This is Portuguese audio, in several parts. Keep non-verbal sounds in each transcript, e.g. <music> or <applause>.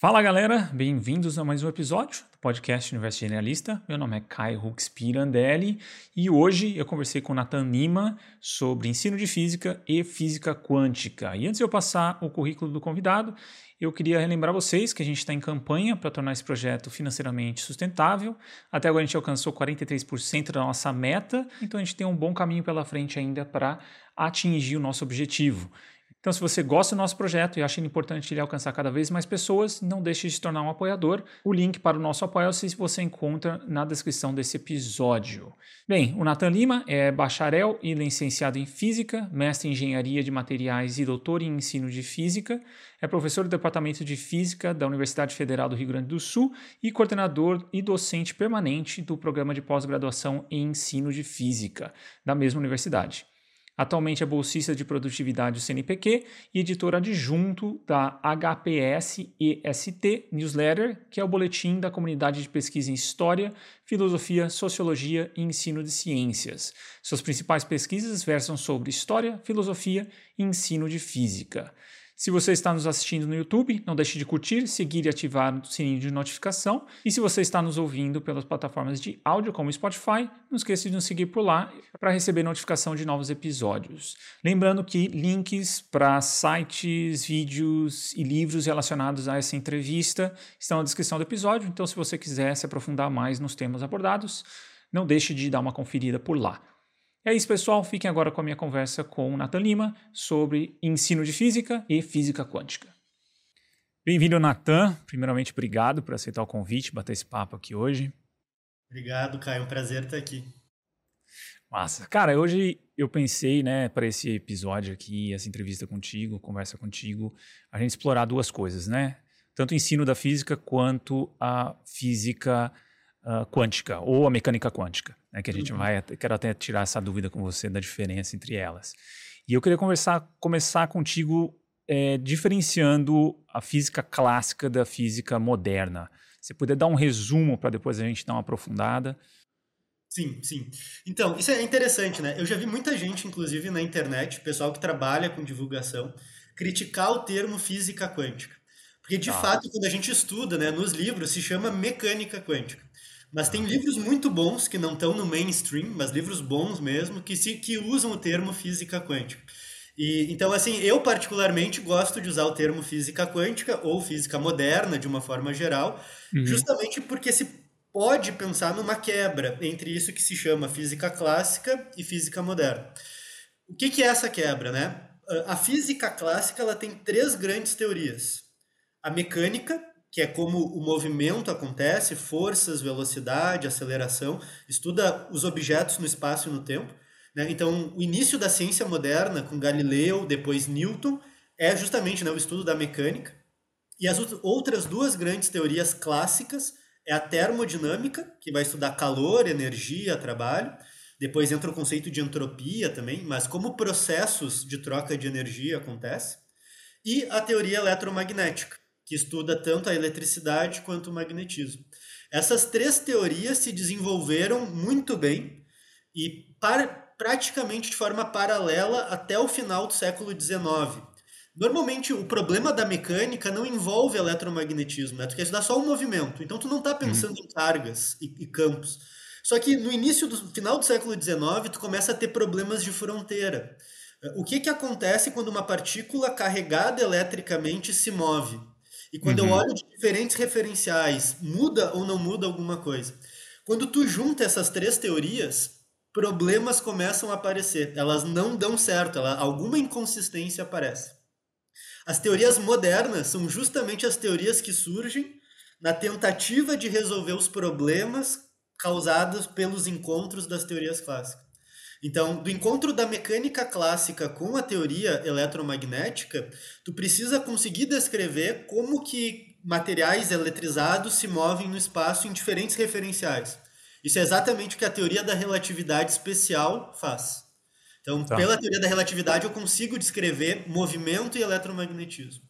Fala galera, bem-vindos a mais um episódio do podcast Universo Generalista. Meu nome é Kai Hux Pirandelli e hoje eu conversei com Nathan Nima sobre ensino de física e física quântica. E antes de eu passar o currículo do convidado, eu queria relembrar vocês que a gente está em campanha para tornar esse projeto financeiramente sustentável. Até agora a gente alcançou 43% da nossa meta, então a gente tem um bom caminho pela frente ainda para atingir o nosso objetivo. Então, se você gosta do nosso projeto e acha importante ele alcançar cada vez mais pessoas, não deixe de se tornar um apoiador. O link para o nosso apoio-se você encontra na descrição desse episódio. Bem, o Nathan Lima é bacharel e licenciado em Física, mestre em Engenharia de Materiais e doutor em Ensino de Física. É professor do Departamento de Física da Universidade Federal do Rio Grande do Sul e coordenador e docente permanente do Programa de Pós-Graduação em Ensino de Física da mesma universidade. Atualmente é bolsista de produtividade do CNPq e editor adjunto da HPS EST Newsletter, que é o boletim da comunidade de pesquisa em História, Filosofia, Sociologia e Ensino de Ciências. Suas principais pesquisas versam sobre História, Filosofia e Ensino de Física. Se você está nos assistindo no YouTube, não deixe de curtir, seguir e ativar o sininho de notificação. E se você está nos ouvindo pelas plataformas de áudio como Spotify, não esqueça de nos seguir por lá para receber notificação de novos episódios. Lembrando que links para sites, vídeos e livros relacionados a essa entrevista estão na descrição do episódio, então se você quiser se aprofundar mais nos temas abordados, não deixe de dar uma conferida por lá. É isso, pessoal. Fiquem agora com a minha conversa com o Nathan Lima sobre ensino de física e física quântica. Bem-vindo, Nathan. Primeiramente, obrigado por aceitar o convite, bater esse papo aqui hoje. Obrigado, Caio. É um prazer estar aqui. Massa. Cara, hoje eu pensei, né, para esse episódio aqui, essa entrevista contigo, conversa contigo, a gente explorar duas coisas, né? Tanto o ensino da física quanto a física uh, quântica ou a mecânica quântica, né, que a gente uhum. vai, quero até tirar essa dúvida com você da diferença entre elas. E eu queria conversar, começar contigo é, diferenciando a física clássica da física moderna. Você puder dar um resumo para depois a gente dar uma aprofundada. Sim, sim. Então, isso é interessante, né? Eu já vi muita gente, inclusive na internet, pessoal que trabalha com divulgação, criticar o termo física quântica. Porque, de ah. fato, quando a gente estuda, né, nos livros, se chama mecânica quântica. Mas tem livros muito bons que não estão no mainstream, mas livros bons mesmo, que, se, que usam o termo física quântica. E, então, assim, eu particularmente gosto de usar o termo física quântica ou física moderna, de uma forma geral, uhum. justamente porque se pode pensar numa quebra entre isso que se chama física clássica e física moderna. O que, que é essa quebra, né? A física clássica ela tem três grandes teorias. A mecânica, que é como o movimento acontece, forças, velocidade, aceleração, estuda os objetos no espaço e no tempo. Né? Então, o início da ciência moderna, com Galileu, depois Newton, é justamente né, o estudo da mecânica. E as outras duas grandes teorias clássicas é a termodinâmica, que vai estudar calor, energia, trabalho. Depois entra o conceito de entropia também, mas como processos de troca de energia acontecem. E a teoria eletromagnética, que estuda tanto a eletricidade quanto o magnetismo. Essas três teorias se desenvolveram muito bem e para, praticamente de forma paralela até o final do século XIX. Normalmente, o problema da mecânica não envolve eletromagnetismo, né? Tu quer estudar só o movimento, então tu não está pensando uhum. em cargas e, e campos. Só que no início do final do século XIX, tu começa a ter problemas de fronteira. O que, que acontece quando uma partícula carregada eletricamente se move? E quando uhum. eu olho de diferentes referenciais, muda ou não muda alguma coisa? Quando tu junta essas três teorias, problemas começam a aparecer. Elas não dão certo, ela, alguma inconsistência aparece. As teorias modernas são justamente as teorias que surgem na tentativa de resolver os problemas causados pelos encontros das teorias clássicas. Então, do encontro da mecânica clássica com a teoria eletromagnética, tu precisa conseguir descrever como que materiais eletrizados se movem no espaço em diferentes referenciais. Isso é exatamente o que a teoria da relatividade especial faz. Então, tá. pela teoria da relatividade, eu consigo descrever movimento e eletromagnetismo.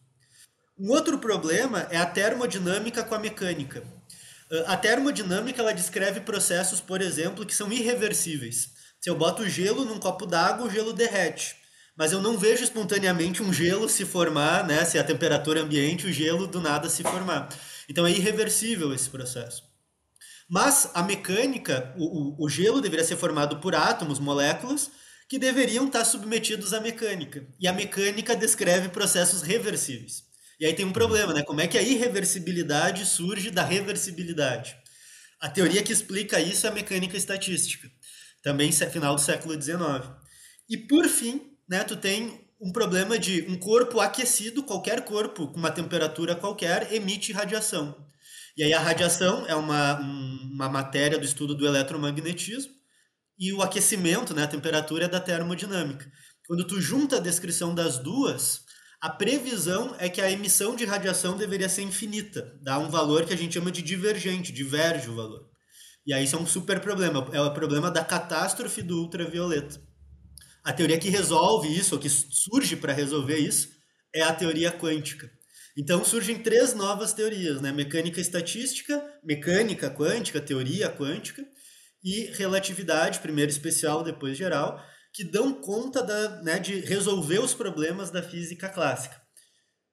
Um outro problema é a termodinâmica com a mecânica. A termodinâmica ela descreve processos, por exemplo, que são irreversíveis. Se eu boto gelo num copo d'água, o gelo derrete. mas eu não vejo espontaneamente um gelo se formar, né? Se a temperatura ambiente, o gelo do nada se formar. Então é irreversível esse processo. Mas a mecânica, o, o, o gelo deveria ser formado por átomos, moléculas, que deveriam estar submetidos à mecânica. E a mecânica descreve processos reversíveis. E aí tem um problema, né? Como é que a irreversibilidade surge da reversibilidade? A teoria que explica isso é a mecânica estatística, também final do século XIX. E por fim, né, tu tem um problema de um corpo aquecido, qualquer corpo com uma temperatura qualquer, emite radiação. E aí a radiação é uma, uma matéria do estudo do eletromagnetismo e o aquecimento, né, a temperatura é da termodinâmica. Quando tu junta a descrição das duas, a previsão é que a emissão de radiação deveria ser infinita, dá um valor que a gente chama de divergente, diverge o valor. E aí isso é um super problema, é o problema da catástrofe do ultravioleta. A teoria que resolve isso, ou que surge para resolver isso, é a teoria quântica. Então surgem três novas teorias, né? Mecânica estatística, mecânica quântica, teoria quântica e relatividade, primeiro especial, depois geral, que dão conta da, né, de resolver os problemas da física clássica.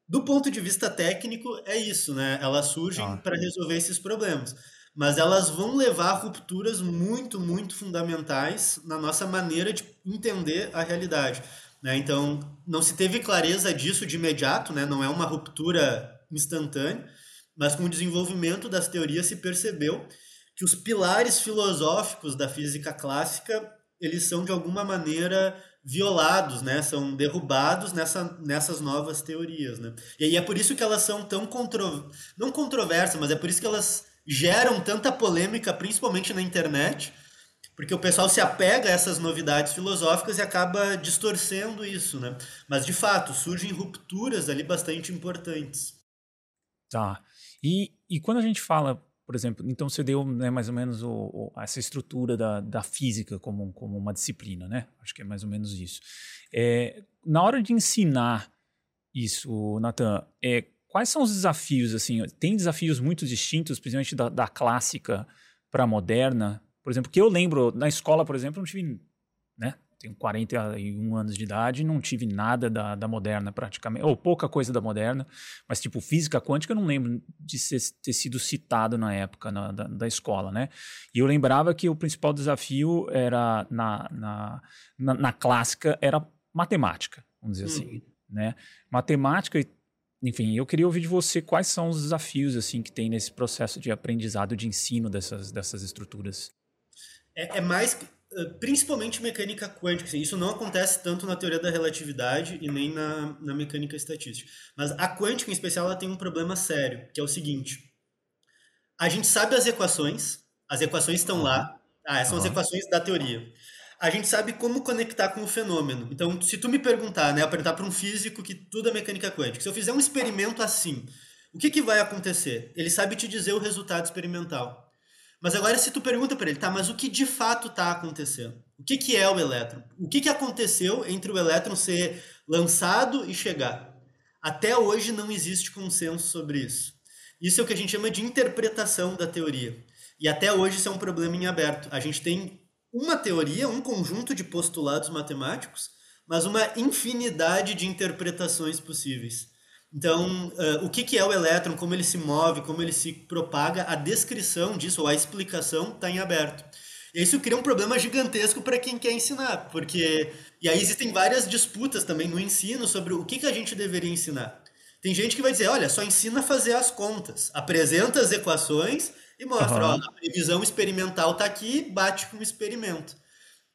Do ponto de vista técnico, é isso, né? Elas surgem ah. para resolver esses problemas mas elas vão levar a rupturas muito, muito fundamentais na nossa maneira de entender a realidade. Né? Então, não se teve clareza disso de imediato, né? não é uma ruptura instantânea, mas com o desenvolvimento das teorias se percebeu que os pilares filosóficos da física clássica eles são de alguma maneira violados, né? São derrubados nessa, nessas novas teorias, né? E aí é por isso que elas são tão contro... não controversas, mas é por isso que elas geram tanta polêmica, principalmente na internet, porque o pessoal se apega a essas novidades filosóficas e acaba distorcendo isso, né? Mas de fato, surgem rupturas ali bastante importantes. Tá. E, e quando a gente fala, por exemplo, então você deu né, mais ou menos o, o, essa estrutura da, da física como, como uma disciplina, né? Acho que é mais ou menos isso. É, na hora de ensinar isso, Natan, é, Quais são os desafios, assim? Tem desafios muito distintos, principalmente da, da clássica para a moderna? Por exemplo, que eu lembro, na escola, por exemplo, não tive, né? Tenho 41 anos de idade, não tive nada da, da moderna praticamente, ou pouca coisa da moderna, mas tipo física quântica eu não lembro de ser, ter sido citado na época na, da, da, escola, né? E eu lembrava que o principal desafio era na, na, na, na clássica era matemática, vamos dizer hum. assim, né? Matemática e enfim, eu queria ouvir de você quais são os desafios assim que tem nesse processo de aprendizado, de ensino dessas, dessas estruturas. É, é mais, eh, principalmente mecânica quântica. Assim, isso não acontece tanto na teoria da relatividade e nem na, na mecânica estatística. Mas a quântica, em especial, ela tem um problema sério, que é o seguinte. A gente sabe as equações, as equações estão lá, ah, essas são as equações da teoria a gente sabe como conectar com o fenômeno. Então, se tu me perguntar, né, perguntar para um físico que tudo é mecânica quântica, se eu fizer um experimento assim, o que, que vai acontecer? Ele sabe te dizer o resultado experimental. Mas agora, se tu pergunta para ele, tá, mas o que de fato está acontecendo? O que, que é o elétron? O que, que aconteceu entre o elétron ser lançado e chegar? Até hoje não existe consenso sobre isso. Isso é o que a gente chama de interpretação da teoria. E até hoje isso é um problema em aberto. A gente tem uma teoria, um conjunto de postulados matemáticos, mas uma infinidade de interpretações possíveis. Então, uh, o que, que é o elétron, como ele se move, como ele se propaga, a descrição disso, ou a explicação, está em aberto. E isso cria um problema gigantesco para quem quer ensinar, porque. E aí existem várias disputas também no ensino sobre o que, que a gente deveria ensinar. Tem gente que vai dizer: olha, só ensina a fazer as contas, apresenta as equações e mostra, uhum. ó, a previsão experimental está aqui, bate com o experimento.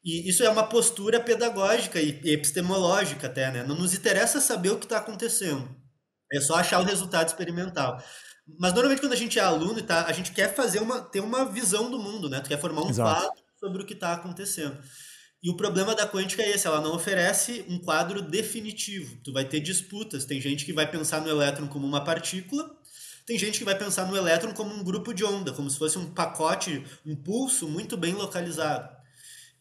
E isso é uma postura pedagógica e epistemológica até, né? Não nos interessa saber o que está acontecendo. É só achar o resultado experimental. Mas normalmente quando a gente é aluno e tá, a gente quer fazer uma, ter uma visão do mundo, né? Tu quer formar um Exato. quadro sobre o que está acontecendo. E o problema da quântica é esse, ela não oferece um quadro definitivo. Tu vai ter disputas. Tem gente que vai pensar no elétron como uma partícula, tem gente que vai pensar no elétron como um grupo de onda, como se fosse um pacote, um pulso muito bem localizado.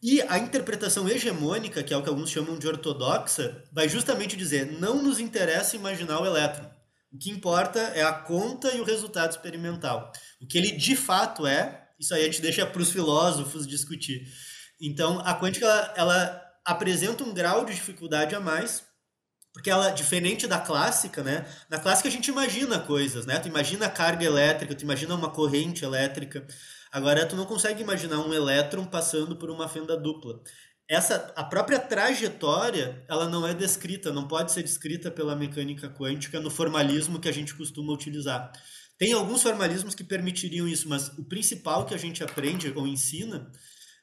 E a interpretação hegemônica, que é o que alguns chamam de ortodoxa, vai justamente dizer: não nos interessa imaginar o elétron. O que importa é a conta e o resultado experimental. O que ele de fato é, isso aí a gente deixa para os filósofos discutir. Então, a quântica, ela, ela apresenta um grau de dificuldade a mais, porque ela, diferente da clássica, né? Na clássica a gente imagina coisas, né? Tu imagina carga elétrica, tu imagina uma corrente elétrica. Agora tu não consegue imaginar um elétron passando por uma fenda dupla. Essa, a própria trajetória, ela não é descrita, não pode ser descrita pela mecânica quântica no formalismo que a gente costuma utilizar. Tem alguns formalismos que permitiriam isso, mas o principal que a gente aprende ou ensina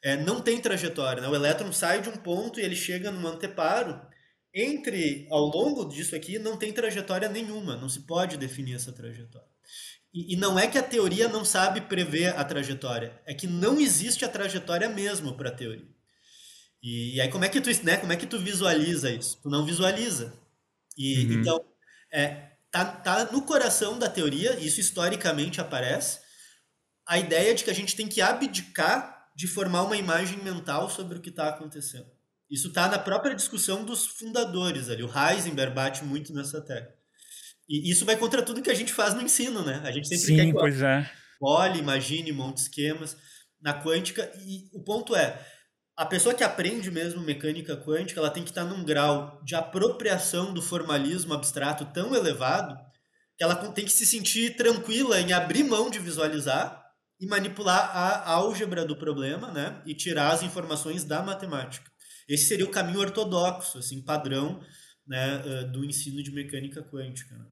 é, não tem trajetória. Né? O elétron sai de um ponto e ele chega num anteparo. Entre, ao longo disso aqui, não tem trajetória nenhuma, não se pode definir essa trajetória. E, e não é que a teoria não sabe prever a trajetória, é que não existe a trajetória mesmo para a teoria. E, e, aí como é que tu, né, como é que tu visualiza isso? Tu não visualiza. E uhum. então é, tá, tá no coração da teoria, isso historicamente aparece, a ideia de que a gente tem que abdicar de formar uma imagem mental sobre o que está acontecendo. Isso está na própria discussão dos fundadores ali. O Heisenberg bate muito nessa tecla. E isso vai contra tudo que a gente faz no ensino, né? A gente sempre Sim, quer que pois é. olhe, imagine, monte esquemas. Na quântica, e o ponto é, a pessoa que aprende mesmo mecânica quântica, ela tem que estar num grau de apropriação do formalismo abstrato tão elevado que ela tem que se sentir tranquila em abrir mão de visualizar e manipular a álgebra do problema, né? E tirar as informações da matemática. Esse seria o caminho ortodoxo, assim, padrão, né, do ensino de mecânica quântica. Né?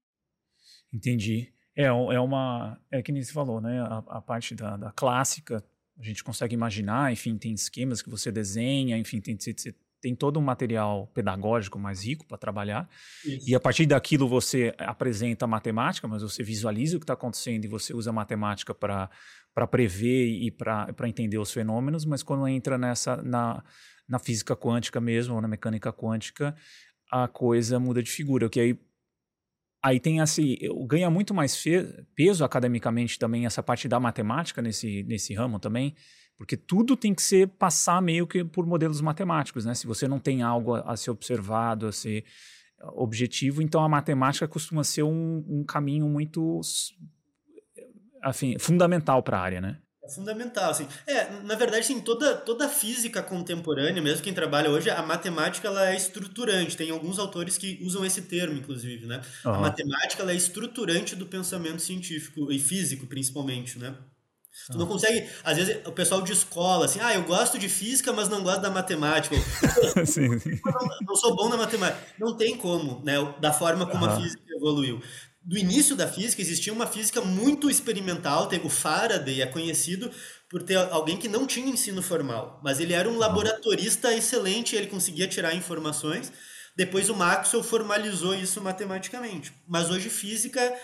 Entendi. É, é uma. É que nem você falou, né? A, a parte da, da, clássica, a gente consegue imaginar, enfim, tem esquemas que você desenha, enfim, tem, você tem todo um material pedagógico mais rico para trabalhar. Isso. E a partir daquilo você apresenta a matemática, mas você visualiza o que está acontecendo e você usa a matemática para para prever e para entender os fenômenos, mas quando entra nessa na, na física quântica mesmo, ou na mecânica quântica, a coisa muda de figura, que aí aí tem assim, ganha muito mais peso academicamente também essa parte da matemática nesse, nesse ramo também, porque tudo tem que ser passar meio que por modelos matemáticos, né? Se você não tem algo a, a ser observado, a ser objetivo, então a matemática costuma ser um, um caminho muito afim, fundamental para a área, né? É fundamental, assim. É, na verdade, sim, toda, toda física contemporânea, mesmo quem trabalha hoje, a matemática ela é estruturante. Tem alguns autores que usam esse termo, inclusive, né? Uhum. A matemática ela é estruturante do pensamento científico e físico, principalmente, né? Tu não consegue, às vezes o pessoal de escola, assim, ah, eu gosto de física, mas não gosto da matemática. <laughs> sim, sim. Não, não, sou bom na matemática. Não tem como, né? Da forma como uhum. a física evoluiu do início da física existia uma física muito experimental. O Faraday é conhecido por ter alguém que não tinha ensino formal, mas ele era um laboratorista excelente, ele conseguia tirar informações. Depois o Maxwell formalizou isso matematicamente. Mas hoje física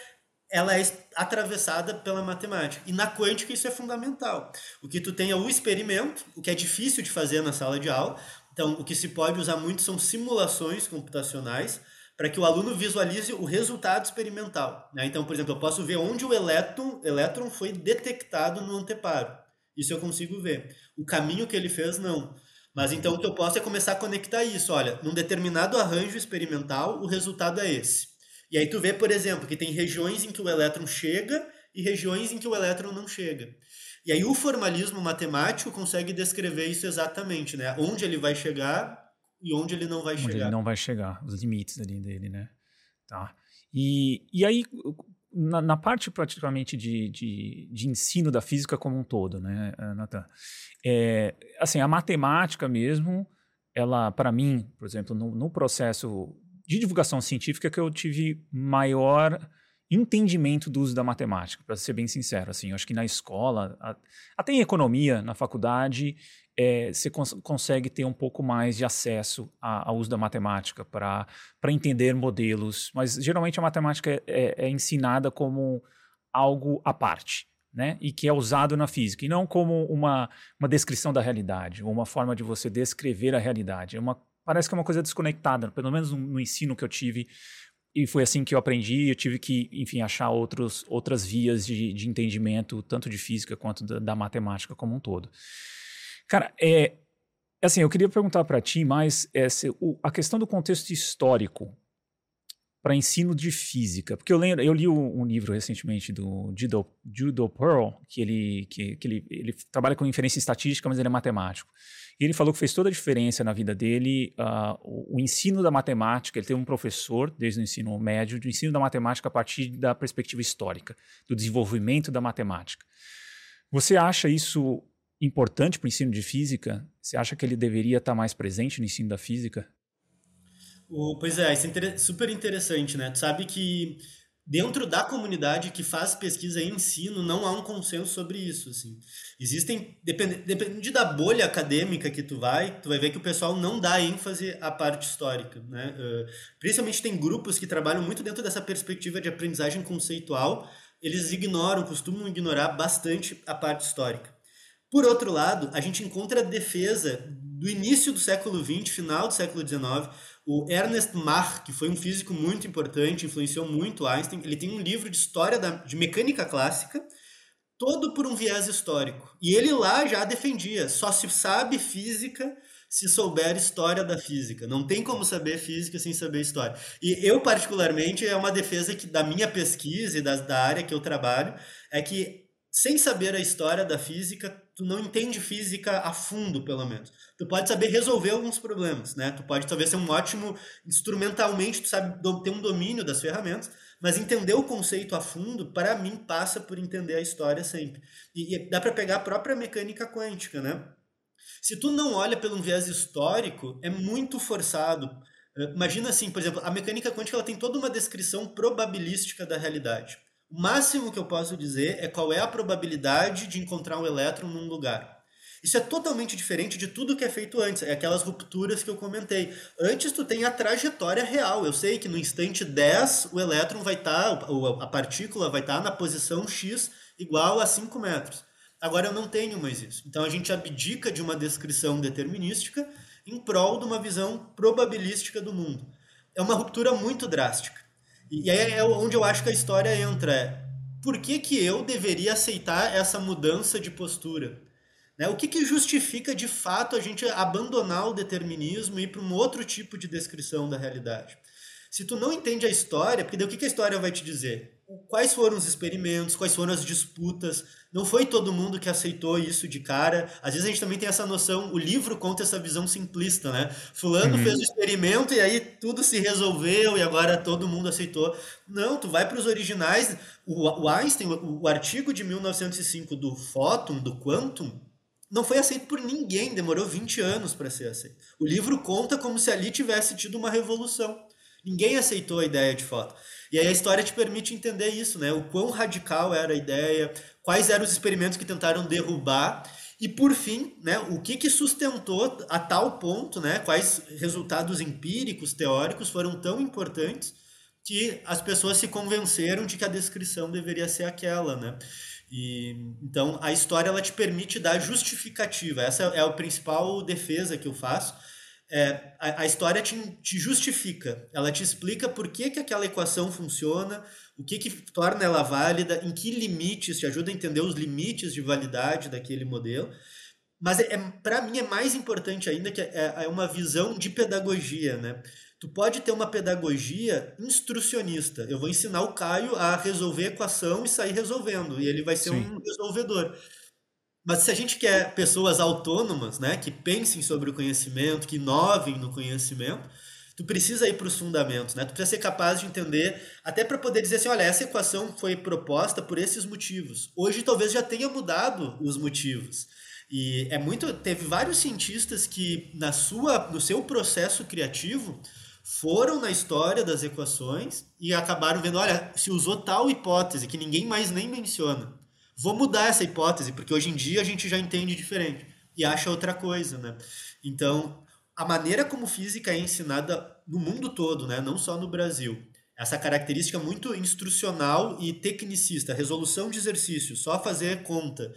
ela é atravessada pela matemática. E na quântica isso é fundamental. O que tu tem é o experimento, o que é difícil de fazer na sala de aula. Então, o que se pode usar muito são simulações computacionais para que o aluno visualize o resultado experimental. Né? Então, por exemplo, eu posso ver onde o elétron, elétron foi detectado no anteparo. Isso eu consigo ver. O caminho que ele fez, não. Mas então o que eu posso é começar a conectar isso. Olha, num determinado arranjo experimental, o resultado é esse. E aí tu vê, por exemplo, que tem regiões em que o elétron chega e regiões em que o elétron não chega. E aí o formalismo matemático consegue descrever isso exatamente, né? Onde ele vai chegar e onde ele não vai onde chegar. Ele não vai chegar, os limites ali dele, né? Tá. E, e aí, na, na parte praticamente de, de, de, ensino da física como um todo, né, eh, Nathan? É, assim, a matemática mesmo, ela, para mim, por exemplo, no, no processo de divulgação científica que eu tive maior entendimento do uso da matemática, para ser bem sincero. Assim, eu acho que na escola, até em economia, na faculdade, é, você cons consegue ter um pouco mais de acesso ao uso da matemática para entender modelos, mas geralmente a matemática é, é, é, ensinada como algo à parte. Né? E que é usado na física, e não como uma, uma descrição da realidade, ou uma forma de você descrever a realidade. É uma, parece que é uma coisa desconectada, pelo menos no, no ensino que eu tive e foi assim que eu aprendi. Eu tive que, enfim, achar outros, outras vias de, de entendimento, tanto de física quanto da, da, matemática como um todo. Cara, é, assim, eu queria perguntar para ti mais é, se, o, a questão do contexto histórico para ensino de física? Porque eu lembro, eu li um, um livro recentemente do Judo, Judo Pearl, que ele que, que ele, ele trabalha com inferência estatística, mas ele é matemático. E ele falou que fez toda a diferença na vida dele uh, o, o, ensino da matemática. Ele teve um professor, desde o ensino médio, do ensino da matemática a partir da perspectiva histórica, do desenvolvimento da matemática. Você acha isso importante para o ensino de física? Você acha que ele deveria estar mais presente no ensino da física? O, pois é, isso é super interessante, né? Tu sabe que dentro da comunidade que faz pesquisa e ensino, não há um consenso sobre isso, assim. Existem, dependendo depende da bolha acadêmica que tu vai, tu vai ver que o pessoal não dá ênfase à parte histórica, né? Uh, principalmente tem grupos que trabalham muito dentro dessa perspectiva de aprendizagem conceitual, eles ignoram, costumam ignorar bastante a parte histórica. Por outro lado, a gente encontra a defesa do início do século XX, final do século XIX, o Ernest Mach, que foi um físico muito importante, influenciou muito Einstein, ele tem um livro de história da, de mecânica clássica, todo por um viés histórico. E ele lá já defendia, só se sabe física se souber história da física. Não tem como saber física sem saber história. E eu, particularmente, é uma defesa que da minha pesquisa e da, da área que eu trabalho, é que sem saber a história da física, tu não entende física a fundo, pelo menos tu pode saber resolver alguns problemas, né? Tu pode talvez ser um ótimo instrumentalmente, tu sabe ter um domínio das ferramentas, mas entender o conceito a fundo, para mim, passa por entender a história sempre. E, e dá para pegar a própria mecânica quântica, né? Se tu não olha pelo viés histórico, é muito forçado. Eh, imagina assim, por exemplo, a mecânica quântica ela tem toda uma descrição probabilística da realidade. O máximo que eu posso dizer é qual é a probabilidade de encontrar um elétron num lugar. Isso é totalmente diferente de tudo que é feito antes, é aquelas rupturas que eu comentei. Antes tu tem a trajetória real. Eu sei que no instante 10 o elétron vai estar, tá, a partícula vai estar tá na posição x igual a 5 metros. Agora eu não tenho mais isso. Então a gente abdica de uma descrição determinística em prol de uma visão probabilística do mundo. É uma ruptura muito drástica. E aí é onde eu acho que a história entra. É, por que, que eu deveria aceitar essa mudança de postura? Né? O que, que justifica de fato a gente abandonar o determinismo e ir para um outro tipo de descrição da realidade? Se tu não entende a história, porque daí o que, que a história vai te dizer? Quais foram os experimentos, quais foram as disputas? Não foi todo mundo que aceitou isso de cara. Às vezes a gente também tem essa noção, o livro conta essa visão simplista, né? Fulano uhum. fez o experimento e aí tudo se resolveu e agora todo mundo aceitou. Não, tu vai para os originais. O, o Einstein, o, o artigo de 1905 do fóton, do quantum, não foi aceito por ninguém, demorou 20 anos para ser aceito. O livro conta como se ali tivesse tido uma revolução. Ninguém aceitou a ideia de foto. E aí a história te permite entender isso, né? O quão radical era a ideia, quais eram os experimentos que tentaram derrubar e por fim, né, o que, que sustentou a tal ponto, né, quais resultados empíricos, teóricos foram tão importantes que as pessoas se convenceram de que a descrição deveria ser aquela, né? E, então, a história ela te permite dar justificativa. Essa é a principal defesa que eu faço. É, a, a, história te, te, justifica. Ela te explica por que, que aquela equação funciona, o que, que torna ela válida, em que limites, te ajuda a entender os limites de validade daquele modelo. Mas é, é para mim é mais importante ainda que é, é uma visão de pedagogia, né? Tu pode ter uma pedagogia instrucionista. Eu vou ensinar o Caio a resolver a equação e sair resolvendo, e ele vai ser Sim. um resolvedor. Mas se a gente quer pessoas autônomas, né, que pensem sobre o conhecimento, que inovem no conhecimento, tu precisa ir para os fundamentos, né? Tu precisa ser capaz de entender, até para poder dizer assim, olha, essa equação foi proposta por esses motivos. Hoje talvez já tenha mudado os motivos. E é muito, teve vários cientistas que na sua, no seu processo criativo, foram na história das equações e acabaram vendo, olha, se usou tal hipótese que ninguém mais nem menciona. Vou mudar essa hipótese, porque hoje em dia a gente já entende diferente e acha outra coisa, né? Então, a maneira como física é ensinada no mundo todo, né, não só no Brasil, essa característica muito instrucional e tecnicista, resolução de exercício, só fazer conta,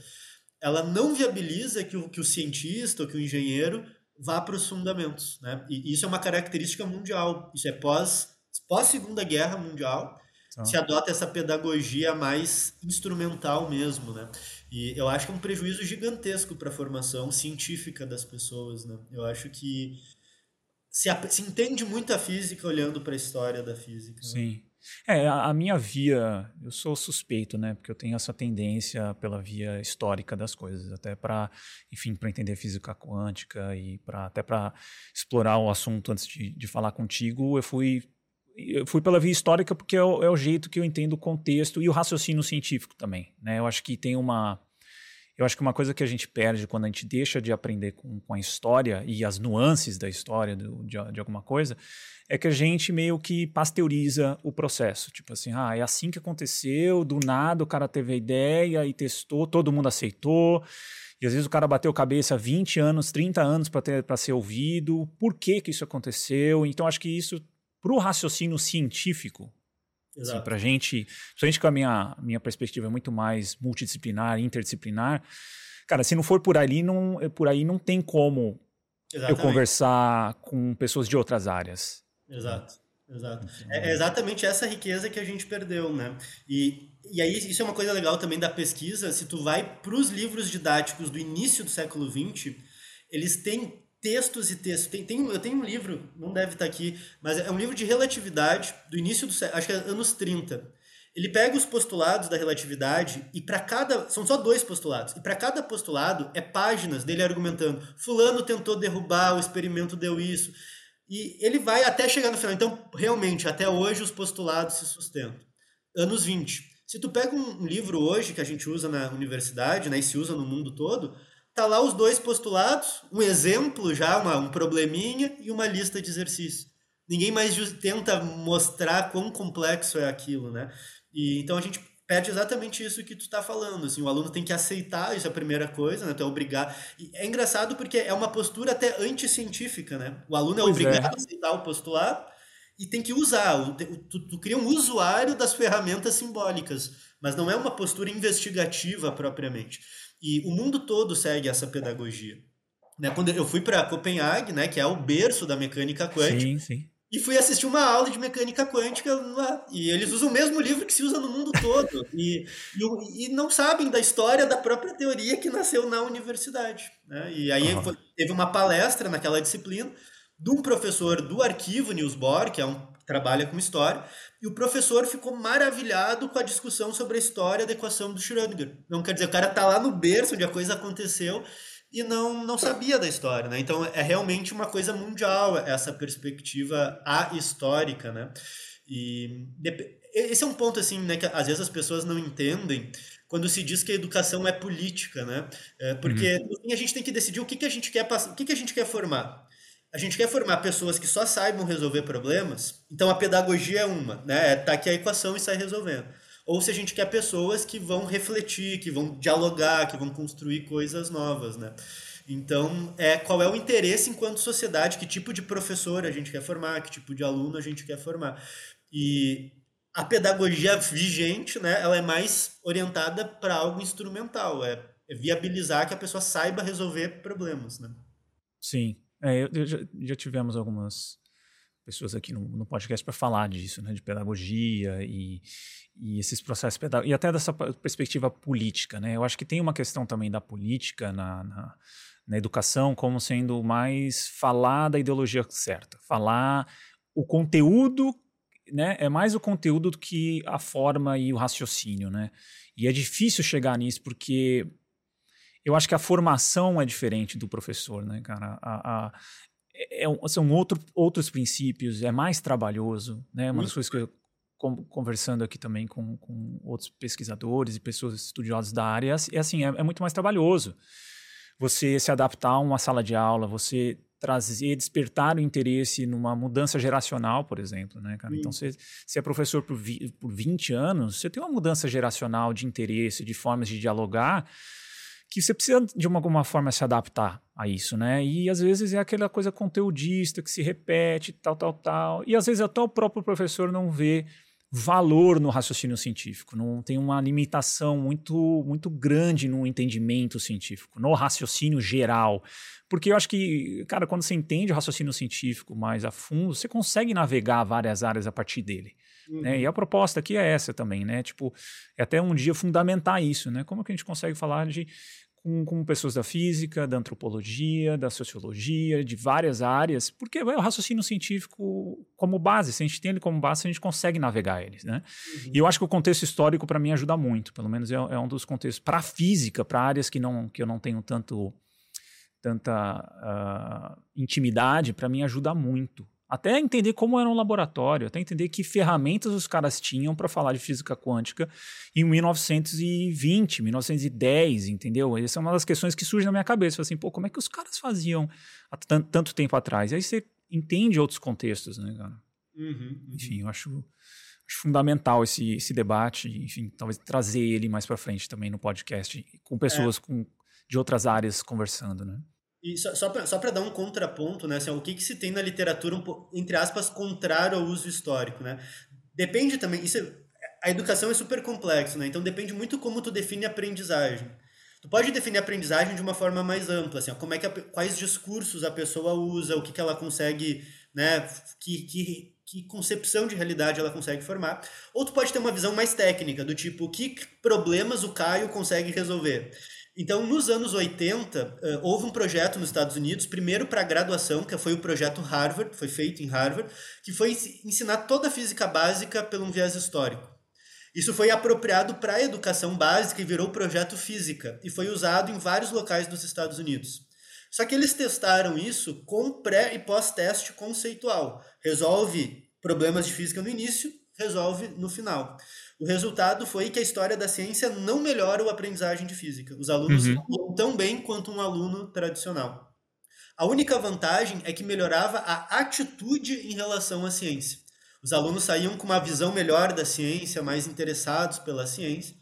ela não viabiliza que o, que o cientista ou que o engenheiro vá para os fundamentos, né? E isso é uma característica mundial. Isso é pós pós Segunda Guerra Mundial. Então. Se adota essa pedagogia mais instrumental mesmo, né? E eu acho que é um prejuízo gigantesco para a formação científica das pessoas, né? Eu acho que se, se entende muito a física olhando para a história da física. Né? Sim. É, a, a, minha via, eu sou suspeito, né? Porque eu tenho essa tendência pela via histórica das coisas, até para, enfim, para entender física quântica e para até para explorar o assunto antes de, de falar contigo, eu fui eu fui pela via histórica porque é o, é o, jeito que eu entendo o contexto e o raciocínio científico também, né? Eu acho que tem uma eu acho que uma coisa que a gente perde quando a gente deixa de aprender com, com a história e as nuances da história do, de, de, alguma coisa é que a gente meio que pasteuriza o processo. Tipo assim, ah, é assim que aconteceu, do nada o cara teve a ideia e testou, todo mundo aceitou. E às vezes o cara bateu cabeça 20 anos, 30 anos para ser ouvido. Por que, que isso aconteceu? Então acho que isso para o raciocínio científico, assim, para a gente, principalmente com a minha, minha perspectiva é muito mais multidisciplinar, interdisciplinar, cara, se não for por ali, não, por aí não tem como Exatamente. eu conversar com pessoas de outras áreas. Exato. Exato. É, é exatamente essa riqueza que a gente perdeu, né? E, e aí, isso é uma coisa legal também da pesquisa. Se tu vai para os livros didáticos do início do século XX, eles têm textos e textos. Tem, tem, eu tenho um livro, não deve estar aqui, mas é um livro de relatividade do início do acho que é anos 30. Ele pega os postulados da relatividade e para cada, são só dois postulados, e para cada postulado é páginas dele argumentando, fulano tentou derrubar, o experimento deu isso. E ele vai até chegar no final. Então, realmente, até hoje os postulados se sustentam. Anos 20. Se tu pega um livro hoje que a gente usa na universidade, né, e se usa no mundo todo, Tá lá os dois postulados, um exemplo já, uma, um probleminha e uma lista de exercícios. Ninguém mais tenta mostrar quão complexo é aquilo, né? E então a gente perde exatamente isso que tu está falando. Assim, o aluno tem que aceitar, isso é a primeira coisa, né? Tu é obrigar. E é engraçado porque é uma postura até anticientífica, né? O aluno é pois obrigado é. a aceitar o postulado e tem que usar. Tu, tu, cria um usuário das ferramentas simbólicas, mas não é uma postura investigativa propriamente. E o mundo todo segue essa pedagogia. Né? Quando eu fui para Copenhague, né, que é o berço da mecânica quântica, sim, sim. e fui assistir uma aula de mecânica quântica lá. E eles usam o mesmo livro que se usa no mundo todo. <laughs> e, e, e, não sabem da história da própria teoria que nasceu na universidade. Né? E aí uhum. teve uma palestra naquela disciplina de um professor do arquivo Niels Bohr, que é um trabalha com história, e o professor ficou maravilhado com a discussão sobre a história da equação do Schrödinger. Não quer dizer, o cara tá lá no berço onde a coisa aconteceu e não, não sabia da história, né? Então é realmente uma coisa mundial essa perspectiva histórica, né? E esse é um ponto assim, né, que às vezes as pessoas não entendem quando se diz que a educação é política, né? É, porque uhum. a gente tem que decidir o que, que a gente quer passar, o que, que a gente quer formar a gente quer formar pessoas que só saibam resolver problemas, então a pedagogia é uma, né? É tá aqui a equação e sai resolvendo. Ou se a gente quer pessoas que vão refletir, que vão dialogar, que vão construir coisas novas, né? Então, é, qual é o interesse enquanto sociedade, que tipo de professor a gente quer formar, que tipo de aluno a gente quer formar. E a pedagogia vigente, né, ela é mais orientada para algo instrumental, é, é viabilizar que a pessoa saiba resolver problemas, né? Sim, é, eu, já, já, tivemos algumas pessoas aqui no, no podcast para falar disso, né, de pedagogia e, e esses processos pedagógicos, e até dessa perspectiva política. Né? Eu acho que tem uma questão também da política na, na, na educação como sendo mais falar da ideologia certa, falar o conteúdo né, é mais o conteúdo do que a forma e o raciocínio, né? E é difícil chegar nisso porque eu acho que a formação é diferente do professor, né, cara? A, a, é, é são outro, outros princípios, é mais trabalhoso, né? Uma das coisas que eu conversando aqui também com, com outros pesquisadores e pessoas estudiosas da área, é, é assim, é, é, muito mais trabalhoso. Você se adaptar a uma sala de aula, você trazer, despertar o interesse numa mudança geracional, por exemplo, né, cara? Então, você, você é professor por, vi, por 20 anos, você tem uma mudança geracional de interesse, de formas de dialogar, que você precisa de uma, alguma forma se adaptar a isso, né? E às vezes é aquela coisa conteudista que se repete, tal, tal, tal. E às vezes até o próprio professor não vê valor no raciocínio científico, não tem uma limitação muito muito grande no entendimento científico, no raciocínio geral. Porque eu acho que, cara, quando você entende o raciocínio científico mais a fundo, você consegue navegar várias áreas a partir dele. Uhum. Né? E a proposta aqui é essa também, né? Tipo, é até um dia fundamentar isso, né? Como que a gente consegue falar de com, com, pessoas da física, da antropologia, da sociologia, de várias áreas, porque é o raciocínio científico como base, se a gente tem ele como base, a gente consegue navegar eles, né? Uhum. E eu acho que o contexto histórico para mim ajuda muito, pelo menos é, é um dos contextos para a física, para áreas que não que eu não tenho tanto tanta uh, intimidade, para mim ajuda muito. Até entender como era um laboratório, até entender que ferramentas os caras tinham para falar de física quântica em 1920, 1910, entendeu? Essa é uma das questões que surge na minha cabeça. Assim, pô, como é que os caras faziam há tanto tempo atrás? E aí você entende outros contextos, né, cara? Uhum, uhum. Enfim, eu acho, acho fundamental esse, esse debate, enfim, talvez trazer ele mais para frente também no podcast, com pessoas é. com, de outras áreas conversando, né? E só, só para dar um contraponto, né, assim, o que, que se tem na literatura, entre aspas, contrário ao uso histórico, né? Depende também, isso é, a educação é super complexo, né? Então depende muito como tu define aprendizagem. Tu pode definir aprendizagem de uma forma mais ampla, assim, ó, como é que a, quais discursos a pessoa usa, o que, que ela consegue, né, que, que, que concepção de realidade ela consegue formar. Ou tu pode ter uma visão mais técnica, do tipo, que problemas o Caio consegue resolver. Então, nos anos 80, uh, houve um projeto nos Estados Unidos, primeiro para graduação, que foi o projeto Harvard, foi feito em Harvard, que foi ensinar toda a física básica pelo um viés histórico. Isso foi apropriado para a educação básica e virou projeto Física, e foi usado em vários locais dos Estados Unidos. Só que eles testaram isso com pré e pós-teste conceitual. Resolve problemas de física no início, resolve no final. O resultado foi que a história da ciência não melhora a aprendizagem de física. Os alunos uhum. tão bem quanto um aluno tradicional. A única vantagem é que melhorava a atitude em relação à ciência. Os alunos saíam com uma visão melhor da ciência, mais interessados pela ciência,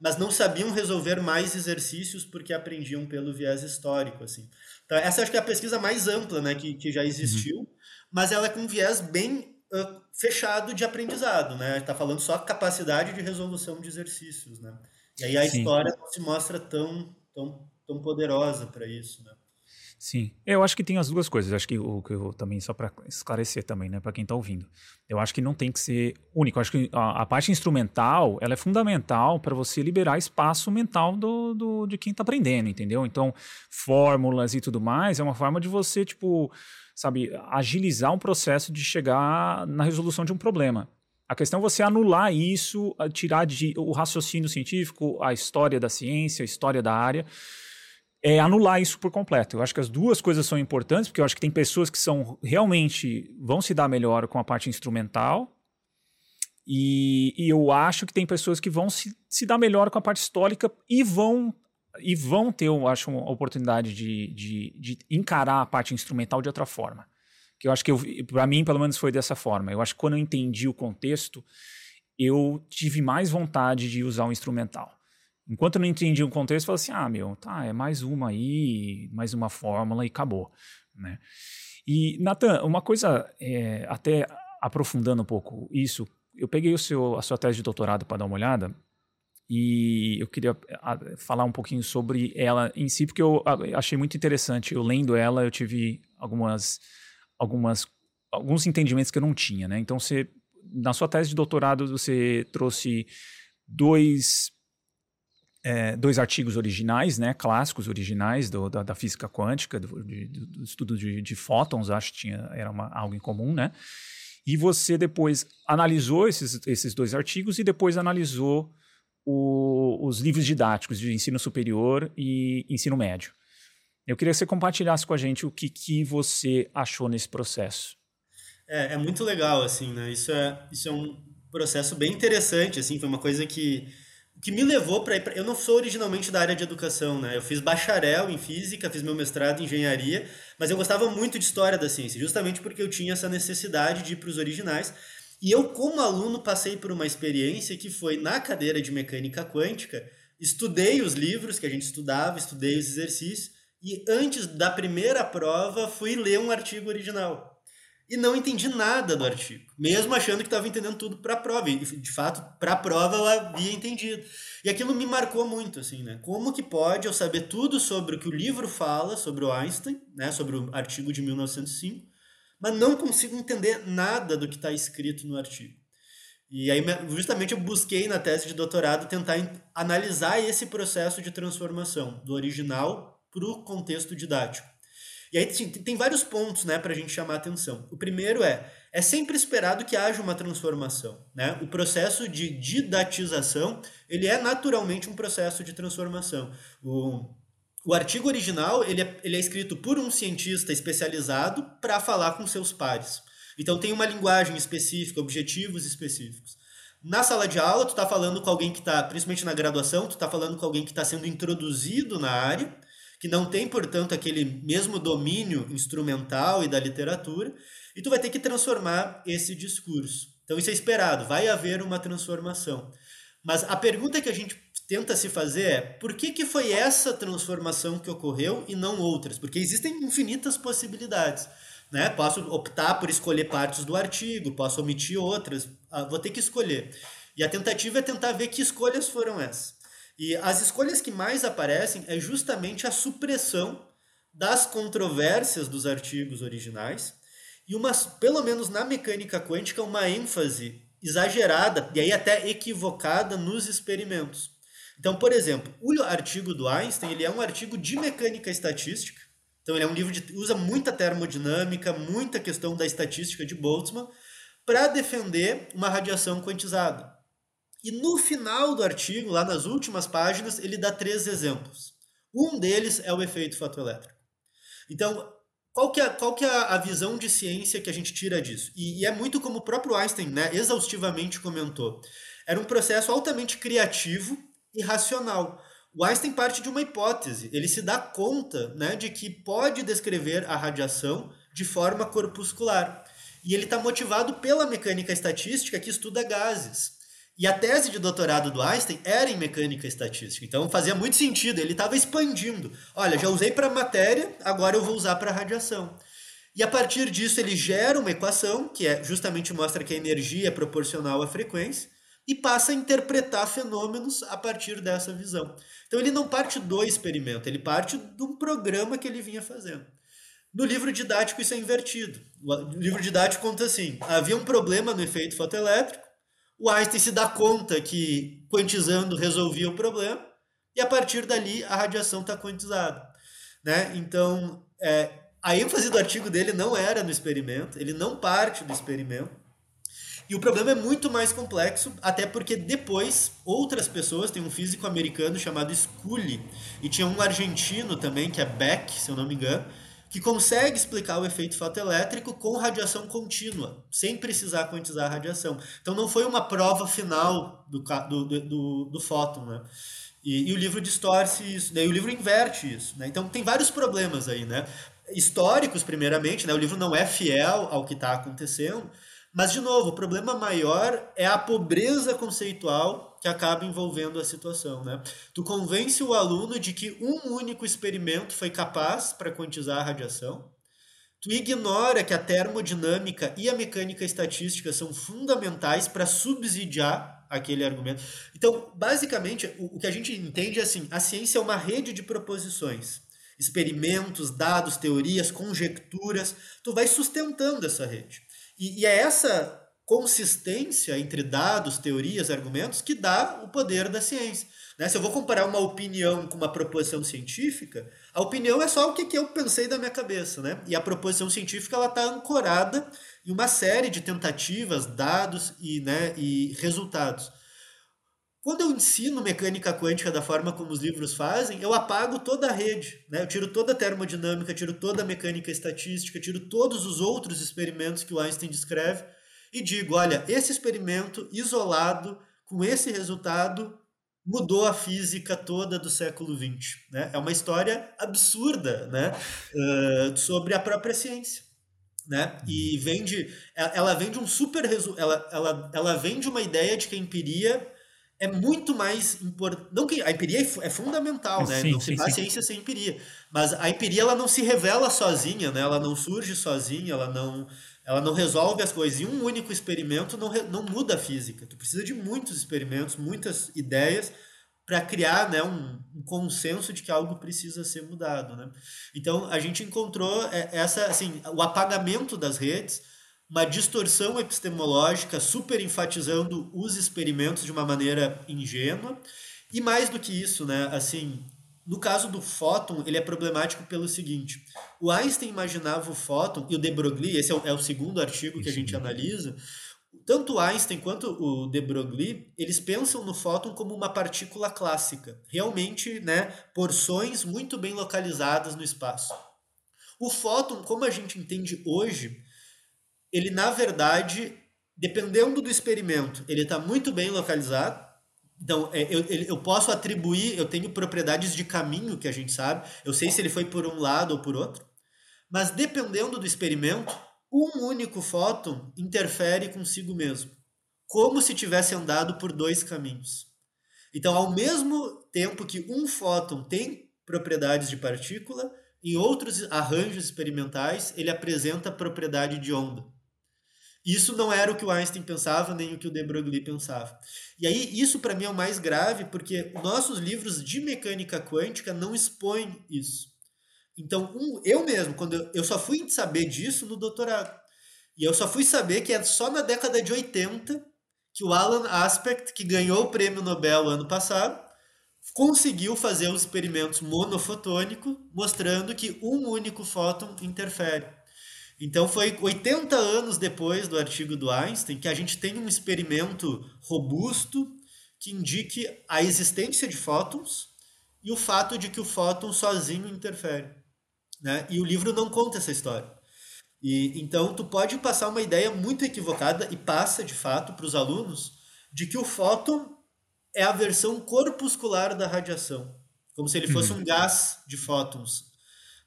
mas não sabiam resolver mais exercícios porque aprendiam pelo viés histórico. Assim. Então, essa acho que é a pesquisa mais ampla né, que, que já existiu, uhum. mas ela é com um viés bem uh, fechado de aprendizado, né? Está falando só capacidade de resolução de exercícios, né? E aí a Sim. história não se mostra tão, tão, tão poderosa para isso, né? Sim, eu acho que tem as duas coisas. Acho que o que eu também só para esclarecer também, né, para quem está ouvindo. Eu acho que não tem que ser único. Eu acho que a, a, parte instrumental ela é fundamental para você liberar espaço mental do, do de quem está aprendendo, entendeu? Então, fórmulas e tudo mais é uma forma de você tipo sabe, agilizar um processo de chegar na resolução de um problema. A questão é você anular isso, tirar de, o raciocínio científico, a história da ciência, a história da área, é anular isso por completo. Eu acho que as duas coisas são importantes, porque eu acho que tem pessoas que são realmente vão se dar melhor com a parte instrumental, e, e eu acho que tem pessoas que vão se, se dar melhor com a parte histórica e vão e vão ter, eu acho, uma oportunidade de, de, de encarar a parte instrumental de outra forma. Que eu acho que, para mim, pelo menos, foi dessa forma. Eu acho que quando eu entendi o contexto, eu tive mais vontade de usar o instrumental. Enquanto eu não entendi o contexto, eu falei assim: ah, meu, tá, é mais uma aí, mais uma fórmula e acabou. Né? E, Nathan, uma coisa, é, até aprofundando um pouco isso, eu peguei o seu, a sua tese de doutorado para dar uma olhada e eu queria falar um pouquinho sobre ela em si, porque eu achei muito interessante. Eu lendo ela, eu tive algumas, algumas, alguns entendimentos que eu não tinha, né? Então, você, na sua tese de doutorado, você trouxe dois, é, dois artigos originais, né? Clássicos originais do, da, da, física quântica, do, do estudo de, de, fótons, acho que tinha, era uma, algo em comum, né? E você depois analisou esses, esses dois artigos e depois analisou o, os livros didáticos de ensino superior e ensino médio. Eu queria que você compartilhasse com a gente o que, que você achou nesse processo. É, é muito legal, assim, né? Isso é, isso é um processo bem interessante, assim, foi uma coisa que, que me levou para. Eu não sou originalmente da área de educação, né? Eu fiz bacharel em física, fiz meu mestrado em engenharia, mas eu gostava muito de história da ciência, justamente porque eu tinha essa necessidade de ir para os originais. E eu, como aluno, passei por uma experiência que foi na cadeira de mecânica quântica, estudei os livros que a gente estudava, estudei os exercícios, e antes da primeira prova fui ler um artigo original. E não entendi nada do artigo, mesmo achando que estava entendendo tudo para a prova. E, de fato, para a prova eu havia entendido. E aquilo me marcou muito, assim, né? Como que pode eu saber tudo sobre o que o livro fala, sobre o Einstein, né? sobre o artigo de 1905, mas não consigo entender nada do que está escrito no artigo. E aí, justamente, eu busquei na tese de doutorado tentar analisar esse processo de transformação do original para o contexto didático. E aí tem vários pontos né, para a gente chamar atenção. O primeiro é, é sempre esperado que haja uma transformação. Né? O processo de didatização, ele é naturalmente um processo de transformação. O, o artigo original, ele é, ele é escrito por um cientista especializado para falar com seus pares. Então tem uma linguagem específica, objetivos específicos. Na sala de aula, tu está falando com alguém que está, principalmente na graduação, tu está falando com alguém que está sendo introduzido na área, que não tem, portanto, aquele mesmo domínio instrumental e da literatura, e tu vai ter que transformar esse discurso. Então isso é esperado, vai haver uma transformação. Mas a pergunta que a gente tenta se fazer é por que, que foi essa transformação que ocorreu e não outras? Porque existem infinitas possibilidades. Né? Posso optar por escolher partes do artigo, posso omitir outras, ah, vou ter que escolher. E a tentativa é tentar ver que escolhas foram essas. E as escolhas que mais aparecem é justamente a supressão das controvérsias dos artigos originais e uma, pelo menos na mecânica quântica, uma ênfase exagerada e aí até equivocada nos experimentos. Então, por exemplo, o artigo do Einstein ele é um artigo de mecânica estatística. Então, ele é um livro que usa muita termodinâmica, muita questão da estatística de Boltzmann para defender uma radiação quantizada. E no final do artigo, lá nas últimas páginas, ele dá três exemplos. Um deles é o efeito fotoelétrico. Então, qual que é, qual que é a visão de ciência que a gente tira disso? E, e é muito como o próprio Einstein né, exaustivamente comentou. Era um processo altamente criativo e racional. O Einstein parte de uma hipótese. Ele se dá conta né, de que pode descrever a radiação de forma corpuscular. E ele está motivado pela mecânica estatística que estuda gases. E a tese de doutorado do Einstein era em mecânica estatística. Então fazia muito sentido, ele estava expandindo. Olha, já usei para matéria, agora eu vou usar para radiação. E a partir disso ele gera uma equação, que é justamente mostra que a energia é proporcional à frequência, e passa a interpretar fenômenos a partir dessa visão. Então ele não parte do experimento, ele parte de um programa que ele vinha fazendo. No livro didático isso é invertido. O livro didático conta assim: havia um problema no efeito fotoelétrico, o Einstein se dá conta que quantizando resolvia o problema, e a partir dali a radiação está quantizada. Né? Então, é, a ênfase do artigo dele não era no experimento, ele não parte do experimento. E o problema é muito mais complexo, até porque depois outras pessoas, tem um físico americano chamado Scully, e tinha um argentino também, que é Beck, se eu não me engano, que consegue explicar o efeito fotoelétrico com radiação contínua, sem precisar quantizar a radiação. Então não foi uma prova final do, do, do, do fóton, né? E, e, o livro distorce isso, daí o livro inverte isso, né? Então tem vários problemas aí, né? Históricos, primeiramente, né? O livro não é fiel ao que está acontecendo, mas, de novo, o problema maior é a pobreza conceitual que acaba envolvendo a situação. Né? Tu convence o aluno de que um único experimento foi capaz para quantizar a radiação, tu ignora que a termodinâmica e a mecânica estatística são fundamentais para subsidiar aquele argumento. Então, basicamente, o, que a gente entende é assim: a ciência é uma rede de proposições experimentos, dados, teorias, conjecturas, tu vai sustentando essa rede. E, e é essa consistência entre dados, teorias, argumentos que dá o poder da ciência. Né? Se eu vou comparar uma opinião com uma proposição científica, a opinião é só o que, que eu pensei da minha cabeça. Né? E a proposição científica está ancorada em uma série de tentativas, dados e, né, e resultados. Quando eu ensino mecânica quântica da forma como os livros fazem, eu apago toda a rede. Né? Eu tiro toda a termodinâmica, tiro toda a mecânica estatística, tiro todos os outros experimentos que o Einstein descreve e digo: olha, esse experimento isolado, com esse resultado, mudou a física toda do século XX. Né? É uma história absurda né? Uh, sobre a própria ciência. Né? E vende, ela vende um super ela, ela, ela vende uma ideia de que a empiria é muito mais importante. Não que a empiria é, é fundamental, né? Sim, não se faz ciência sem empiria. Mas a empiria ela não se revela sozinha, né? Ela não surge sozinha, ela não, ela não resolve as coisas. E um único experimento não, não muda a física. Tu precisa de muitos experimentos, muitas ideias para criar né, um, um, consenso de que algo precisa ser mudado. Né? Então a gente encontrou é, essa, assim, o apagamento das redes uma distorção epistemológica super enfatizando os experimentos de uma maneira ingênua. E mais do que isso, né, assim, no caso do fóton, ele é problemático pelo seguinte: o Einstein imaginava o fóton, e o de Broglie, esse é o, é o segundo artigo que a gente analisa, tanto Einstein quanto o de Broglie, eles pensam no fóton como uma partícula clássica, realmente, né, porções muito bem localizadas no espaço. O fóton, como a gente entende hoje, ele na verdade, dependendo do experimento, ele está muito bem localizado. Então, é, eu, eu posso atribuir, eu tenho propriedades de caminho que a gente sabe, eu sei se ele foi por um lado ou por outro, mas dependendo do experimento, um único fóton interfere consigo mesmo, como se tivesse andado por dois caminhos. Então, ao mesmo tempo que um fóton tem propriedades de partícula, em outros arranjos experimentais ele apresenta propriedade de onda. Isso não era o que o Einstein pensava, nem o que o de Broglie pensava. E aí, isso para mim é o mais grave, porque nossos livros de mecânica quântica não expõem isso. Então, um, eu mesmo, quando eu, eu só fui saber disso no doutorado. E eu só fui saber que é só na década de 80 que o Alan Aspect, que ganhou o prêmio Nobel ano passado, conseguiu fazer os experimentos monofotônicos, mostrando que um único fóton interfere. Então foi 80 anos depois do artigo do Einstein que a gente tem um experimento robusto que indique a existência de fótons e o fato de que o fóton sozinho interfere. Né? E o livro não conta essa história. E então tu pode passar uma ideia muito equivocada e passa de fato para os alunos de que o fóton é a versão corpuscular da radiação, como se ele fosse uhum. um gás de fótons.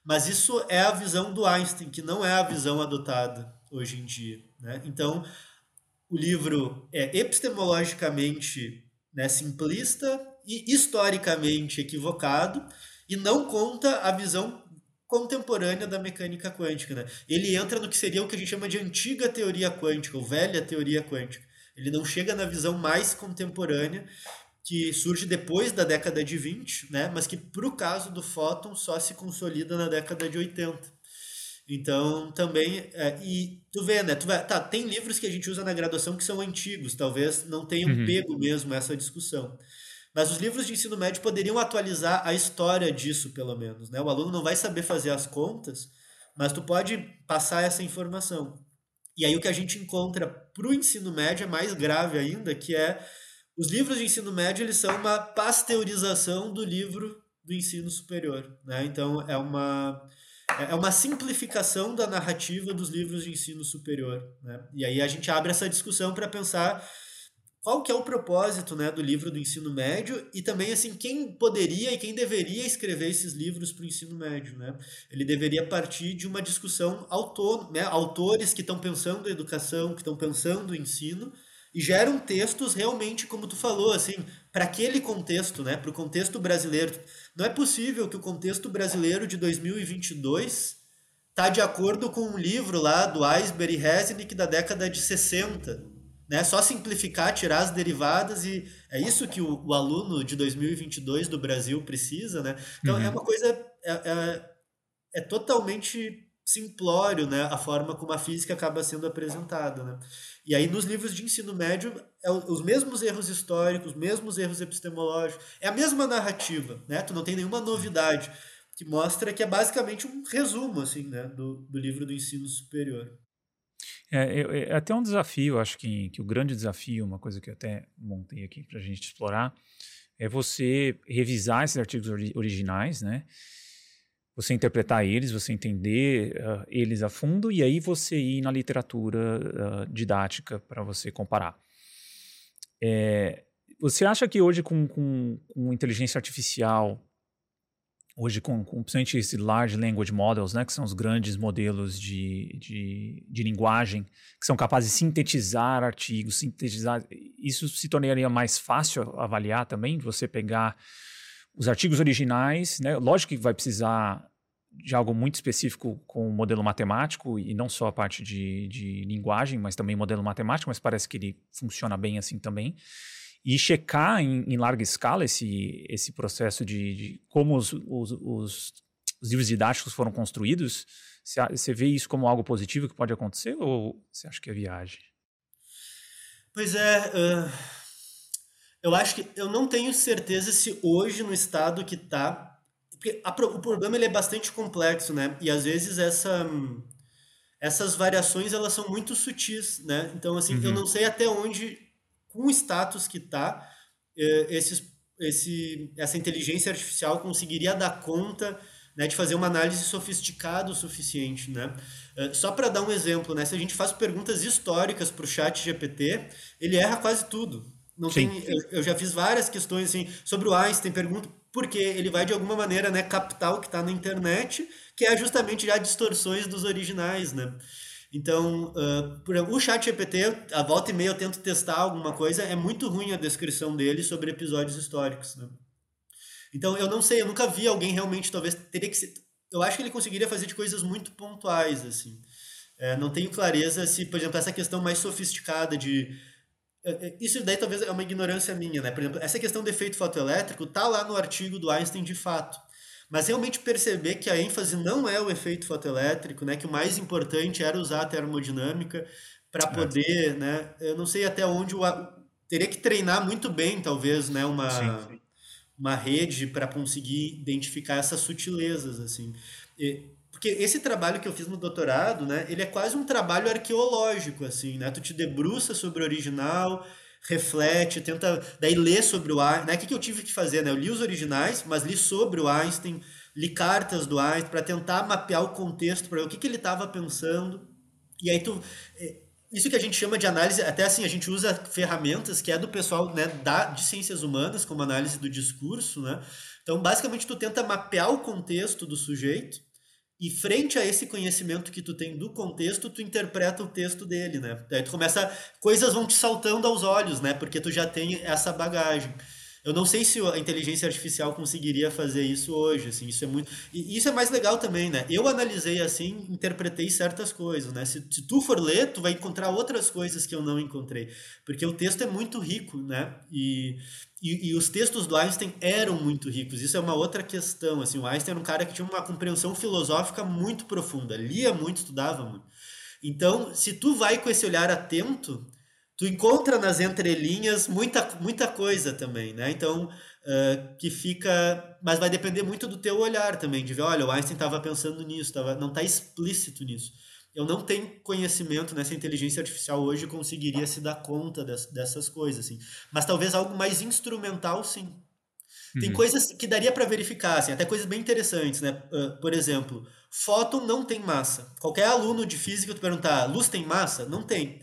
Mas isso é a visão do Einstein, que não é a visão adotada hoje em dia. Né? Então, o livro é epistemologicamente né, simplista e historicamente equivocado e não conta a visão contemporânea da mecânica quântica. Né? Ele entra no que seria o que a gente chama de antiga teoria quântica, ou velha teoria quântica. Ele não chega na visão mais contemporânea, que surge depois da década de 20, né? mas que, para o caso do fóton, só se consolida na década de 80. Então, também. É, e tu vê, né? Tu vê, tá, tem livros que a gente usa na graduação que são antigos, talvez não tenham uhum. pego mesmo essa discussão. Mas os livros de ensino médio poderiam atualizar a história disso, pelo menos. Né? O aluno não vai saber fazer as contas, mas tu pode passar essa informação. E aí o que a gente encontra para o ensino médio é mais grave ainda, que é os livros de ensino médio eles são uma pasteurização do livro do ensino superior. Né? Então é uma, é uma simplificação da narrativa dos livros de ensino superior. Né? E aí a gente abre essa discussão para pensar qual que é o propósito né, do livro do ensino médio e também assim quem poderia e quem deveria escrever esses livros para o ensino médio. Né? Ele deveria partir de uma discussão autônoma, né, autores que estão pensando a educação, que estão pensando o ensino e geram textos realmente, como tu falou, assim, para aquele contexto, né, para o contexto brasileiro. Não é possível que o contexto brasileiro de 2022 tá de acordo com um livro lá do Eisber e Resnick da década de 60 né? Só simplificar, tirar as derivadas e é isso que o, o aluno de 2022 do Brasil precisa, né? Então é uhum. é uma coisa é, é, é, totalmente simplório, né? A forma como a física acaba sendo apresentada, né? E aí nos livros de ensino médio é os mesmos erros históricos, os mesmos erros epistemológicos, é a mesma narrativa, né? Tu não tem nenhuma novidade que mostra que é basicamente um resumo assim, né? do, do livro do ensino superior. É, é, é, até um desafio, acho que, que o grande desafio, uma coisa que eu até montei aqui para a gente explorar, é você revisar esses artigos ori originais, né? Você interpretar eles, você entender uh, eles a fundo e aí você ir na literatura uh, didática para você comparar. É, você acha que hoje com, com, com inteligência artificial hoje com, com principalmente esse Large Language Models, né, que são os grandes modelos de, de, de, linguagem, que são capazes de sintetizar artigos, sintetizar, isso se tornaria mais fácil avaliar também, você pegar os artigos originais, né, lógico que vai precisar de algo muito específico com o modelo matemático, e não só a parte de, de linguagem, mas também modelo matemático, mas parece que ele funciona bem assim também e checar em, em larga escala esse, esse processo de, de como os, os, os, os livros didáticos foram construídos, você vê isso como algo positivo que pode acontecer ou você acha que é viagem? Pois é, uh, eu acho que eu não tenho certeza se hoje no estado que está, porque a, o problema ele é bastante complexo, né? E às vezes essa essas variações elas são muito sutis, né? Então assim, uhum. eu não sei até onde com o status que está uh, esses esse, essa inteligência artificial conseguiria dar conta né, de fazer uma análise sofisticada o suficiente. Né? Uh, só para dar um exemplo, né, se a gente faz perguntas históricas para o chat GPT, ele erra quase tudo. Não tem, eu, eu, já fiz várias questões assim, sobre o Einstein, pergunto porque ele vai de alguma maneira né, captar o que está na internet, que é justamente já distorções dos originais. Né? Então, uh, por exemplo, o chat GPT, a volta e meia eu tento testar alguma coisa, é muito ruim a descrição dele sobre episódios históricos. Né? Então, eu não sei, eu nunca vi alguém realmente, talvez, teria que ser... Eu acho que ele conseguiria fazer de coisas muito pontuais, assim. É, não tenho clareza se, por exemplo, essa questão mais sofisticada de... É, é, isso daí talvez é uma ignorância minha, né? Por exemplo, essa questão do efeito fotoelétrico tá lá no artigo do Einstein de fato. Mas realmente perceber que a ênfase não é o efeito fotoelétrico, né? Que o mais importante era usar a termodinâmica para poder, né? Eu não sei até onde o... Teria que treinar muito bem, talvez, né? Uma... Sim, sim uma rede para conseguir identificar essas sutilezas, assim. E, porque esse trabalho que eu fiz no doutorado, né, ele é quase um trabalho arqueológico, assim, né? Tu te debruça sobre o original, reflete, tenta daí ler sobre o Einstein, né? O que, que eu tive que fazer, né? Eu li os originais, mas li sobre o Einstein, li cartas do Einstein para tentar mapear o contexto para ver o que, que ele estava pensando. E aí tu é, isso que a gente chama de análise, até assim, a gente usa ferramentas que é do pessoal né, da, de ciências humanas, como análise do discurso, né? Então, basicamente, tu tenta mapear o contexto do sujeito e frente a esse conhecimento que tu tem do contexto, tu interpreta o texto dele, né? Daí tu começa, coisas vão te saltando aos olhos, né? Porque tu já tem essa bagagem. Eu não sei se a inteligência artificial conseguiria fazer isso hoje, assim, isso é muito... E isso é mais legal também, né? Eu analisei assim, interpretei certas coisas, né? Se, se tu for ler, tu vai encontrar outras coisas que eu não encontrei, porque o texto é muito rico, né? E, e, e, os textos do Einstein eram muito ricos. Isso é uma outra questão. Assim, o Einstein era um cara que tinha uma compreensão filosófica muito profunda, lia muito, estudava muito. Então, se tu vai com esse olhar atento, tu encontra nas entrelinhas muita, muita coisa também, né? Então, uh, que fica... Mas vai depender muito do teu olhar também, de ver, olha, o Einstein estava pensando nisso, tava, não está explícito nisso. Eu não tenho conhecimento nessa inteligência artificial hoje conseguiria se dar conta des, dessas coisas, assim. Mas talvez algo mais instrumental, sim. Tem uhum. coisas que daria para verificar, assim, até coisas bem interessantes, né? Uh, por exemplo, fóton não tem massa. Qualquer aluno de física tu perguntar, luz tem massa? Não tem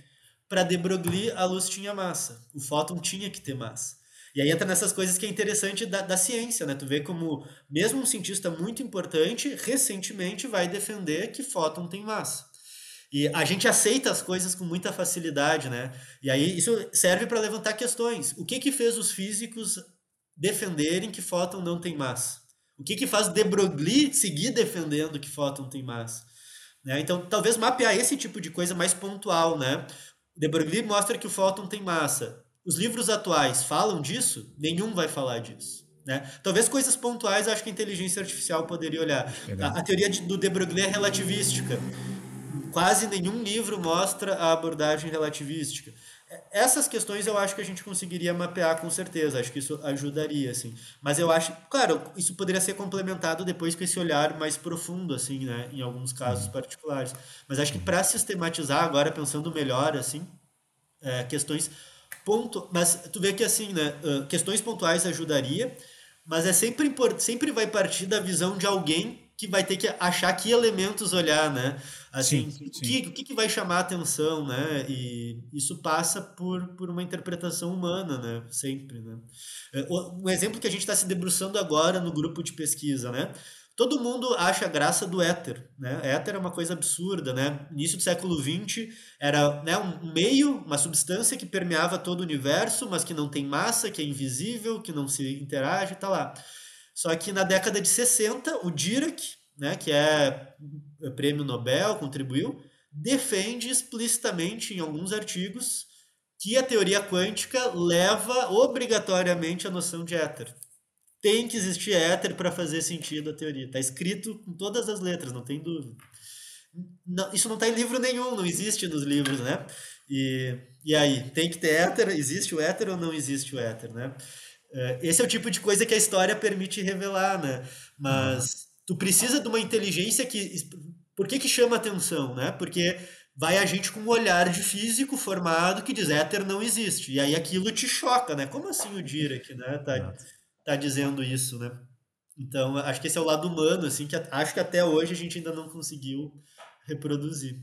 para de Broglie a luz tinha massa, o fóton tinha que ter massa. E aí entra nessas coisas que é interessante da, da ciência, né? Tu vê como mesmo um cientista muito importante recentemente vai defender que fóton tem massa. E a gente aceita as coisas com muita facilidade, né? E aí isso serve para levantar questões. O que que fez os físicos defenderem que fóton não tem massa? O que que faz de Broglie seguir defendendo que fóton tem massa? Né? Então, talvez mapear esse tipo de coisa mais pontual, né? De Broglie mostra que o fóton tem massa. Os livros atuais falam disso? Nenhum vai falar disso. Né? Talvez coisas pontuais acho que a inteligência artificial poderia olhar. A, a, teoria de, do de Broglie é relativística. Quase nenhum livro mostra a abordagem relativística. Essas questões eu acho que a gente conseguiria mapear com certeza, acho que isso ajudaria, assim. Mas eu acho, claro, isso poderia ser complementado depois com esse olhar mais profundo, assim, né, em alguns casos uhum. particulares. Mas acho que para sistematizar agora, pensando melhor, assim, é, questões ponto, mas tu vê que assim, né, questões pontuais ajudaria, mas é sempre sempre vai partir da visão de alguém que vai ter que achar que elementos olhar, né? Assim, sim, sim. Que, o que, que vai chamar a atenção, né? E isso passa por, por uma interpretação humana, né? Sempre, né? É, um exemplo que a gente está se debruçando agora no grupo de pesquisa, né? Todo mundo acha graça do éter, né? Éter é uma coisa absurda, né? Início do século XX era né, um meio, uma substância que permeava todo o universo, mas que não tem massa, que é invisível, que não se interage, tá lá. Só que na década de 60, o Dirac, né, que é, é prêmio Nobel, contribuiu, defende explicitamente em alguns artigos que a teoria quântica leva obrigatoriamente à noção de éter. tem que existir éter para fazer sentido a teoria. Está escrito com todas as letras, não tem dúvida. Não, isso não está em livro nenhum, não existe nos livros, né? E, e aí, tem que ter éter? Existe o éter ou não existe o éter, né? É, esse é o tipo de coisa que a história permite revelar, né? Mas tu precisa de uma inteligência que... Por que que chama atenção, né? Porque vai a gente com um olhar de físico formado que diz éter não existe. E aí aquilo te choca, né? Como assim o Dirac, né? Tá, tá dizendo isso, né? Então, acho que esse é o lado humano, assim, que acho que até hoje a gente ainda não conseguiu reproduzir.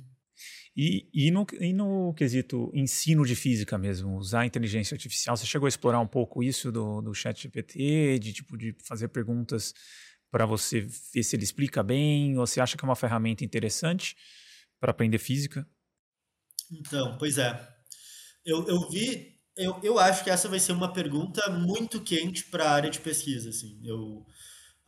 E, e, no, e no quesito ensino de física mesmo, usar inteligência artificial, você chegou a explorar um pouco isso do, do chat GPT, de tipo de fazer perguntas para você ver se ele explica bem, ou você acha que é uma ferramenta interessante para aprender física? Então, pois é. Eu, eu vi, eu, eu acho que essa vai ser uma pergunta muito quente para a área de pesquisa. Assim. Eu,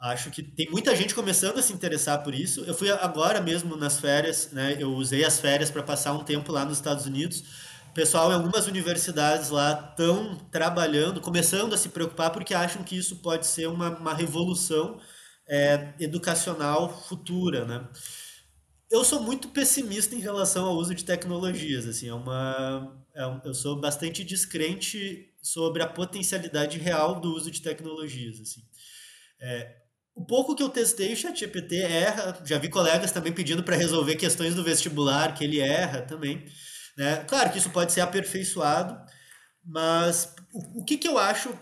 Acho que tem muita gente começando a se interessar por isso. Eu fui agora mesmo nas férias, né? Eu usei as férias para passar um tempo lá nos Estados Unidos. O pessoal em algumas universidades lá estão trabalhando, começando a se preocupar porque acham que isso pode ser uma, uma revolução é, educacional futura, né? Eu sou muito pessimista em relação ao uso de tecnologias, assim, é uma, é, eu sou bastante descrente sobre a potencialidade real do uso de tecnologias, assim. É, o pouco que eu testei, o ChatGPT erra. Já vi colegas também pedindo para resolver questões do vestibular, que ele erra também. Né? Claro que isso pode ser aperfeiçoado, mas o, o que, que eu acho?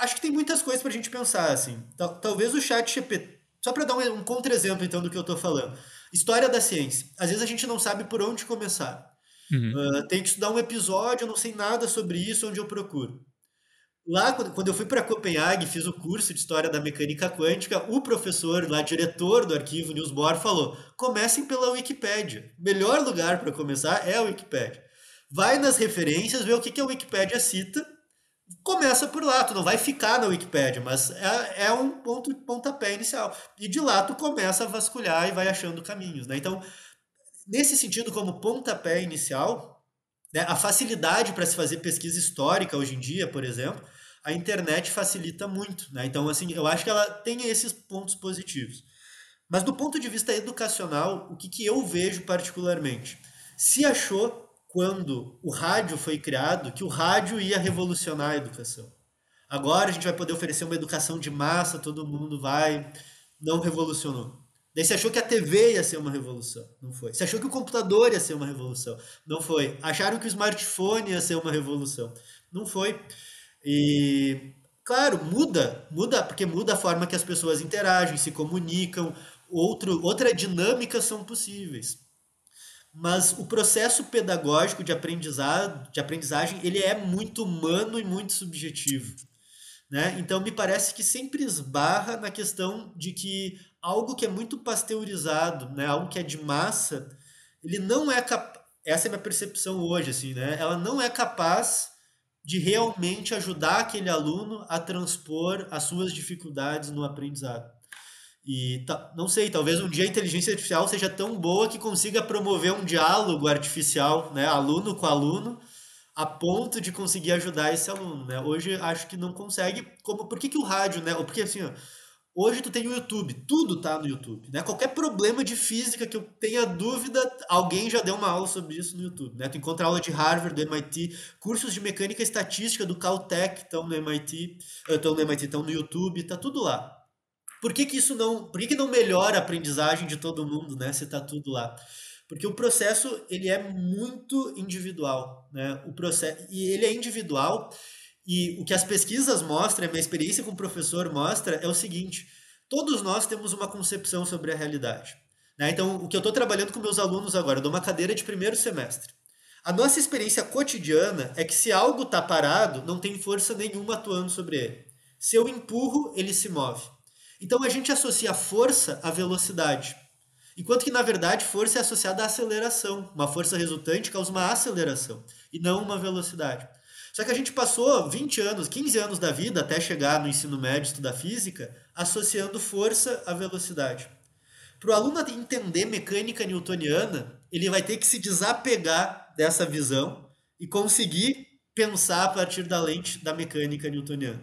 Acho que tem muitas coisas para a gente pensar. Assim. Talvez o ChatGPT. Só para dar um, um contra-exemplo então do que eu estou falando. História da ciência. Às vezes a gente não sabe por onde começar. Uhum. Uh, tem que estudar um episódio, eu não sei nada sobre isso, onde eu procuro. Lá, quando eu fui para Copenhague, fiz o curso de História da Mecânica Quântica, o professor, lá, diretor do arquivo Newsboard, falou: comecem pela Wikipédia. Melhor lugar para começar é a Wikipédia. Vai nas referências, vê o que, que a Wikipédia cita, começa por lá. Tu não vai ficar na Wikipédia, mas é, é um ponto pontapé inicial. E de lá tu começa a vasculhar e vai achando caminhos. Né? Então, nesse sentido, como pontapé inicial, né, a facilidade para se fazer pesquisa histórica hoje em dia, por exemplo, a internet facilita muito, né? Então, assim, eu acho que ela tem esses pontos positivos. Mas do ponto de vista educacional, o que, que eu vejo particularmente? Se achou, quando o rádio foi criado, que o rádio ia revolucionar a educação. Agora a gente vai poder oferecer uma educação de massa, todo mundo vai. Não revolucionou. Daí você achou que a TV ia ser uma revolução. Não foi. Você achou que o computador ia ser uma revolução. Não foi. Acharam que o smartphone ia ser uma revolução. Não foi. E claro, muda, muda, porque muda a forma que as pessoas interagem, se comunicam, outro, outra dinâmica são possíveis. Mas o processo pedagógico de aprendizado, de aprendizagem, ele é muito humano e muito subjetivo. Né? Então me parece que sempre esbarra na questão de que algo que é muito pasteurizado, né, algo que é de massa, ele não é capaz, essa é a minha percepção hoje, assim, né? Ela não é capaz de realmente ajudar aquele aluno a transpor as suas dificuldades no aprendizado. E não sei, talvez um dia a inteligência artificial seja tão boa que consiga promover um diálogo artificial, né, aluno com aluno, a ponto de conseguir ajudar esse aluno, né? Hoje acho que não consegue. Como por que, que o rádio, né? Porque assim, ó, Hoje tu tem o YouTube, tudo tá no YouTube, né? Qualquer problema de física que eu tenha dúvida, alguém já deu uma aula sobre isso no YouTube, né? Tu encontra aula de Harvard, do MIT, cursos de mecânica estatística do Caltech estão no MIT, estão no MIT, estão no YouTube, tá tudo lá. Por que, que isso não, por que, que não melhora a aprendizagem de todo mundo, né? Se tá tudo lá? Porque o processo ele é muito individual, né? O processo e ele é individual e o que as pesquisas mostram, a minha experiência com o professor mostra, é o seguinte: todos nós temos uma concepção sobre a realidade. Né? Então, o que eu estou trabalhando com meus alunos agora, eu dou uma cadeira de primeiro semestre. A nossa experiência cotidiana é que se algo está parado, não tem força nenhuma atuando sobre ele. Se eu empurro, ele se move. Então a gente associa força à velocidade. Enquanto que, na verdade, força é associada à aceleração. Uma força resultante causa uma aceleração e não uma velocidade. Só que a gente passou 20 anos, 15 anos da vida até chegar no ensino médio estudar física, associando força à velocidade. Para o aluno entender mecânica newtoniana, ele vai ter que se desapegar dessa visão e conseguir pensar a partir da lente da mecânica newtoniana.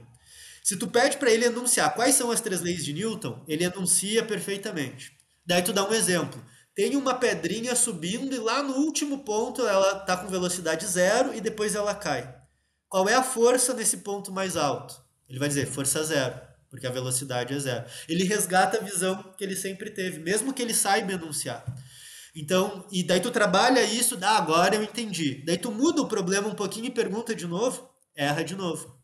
Se tu pede para ele enunciar quais são as três leis de Newton, ele enuncia perfeitamente. Daí tu dá um exemplo. Tem uma pedrinha subindo e lá no último ponto ela está com velocidade zero e depois ela cai. Qual é a força nesse ponto mais alto? Ele vai dizer força zero, porque a velocidade é zero. Ele resgata a visão que ele sempre teve, mesmo que ele saiba enunciar. Então, e daí tu trabalha isso, ah, agora eu entendi. Daí tu muda o problema um pouquinho e pergunta de novo, erra de novo.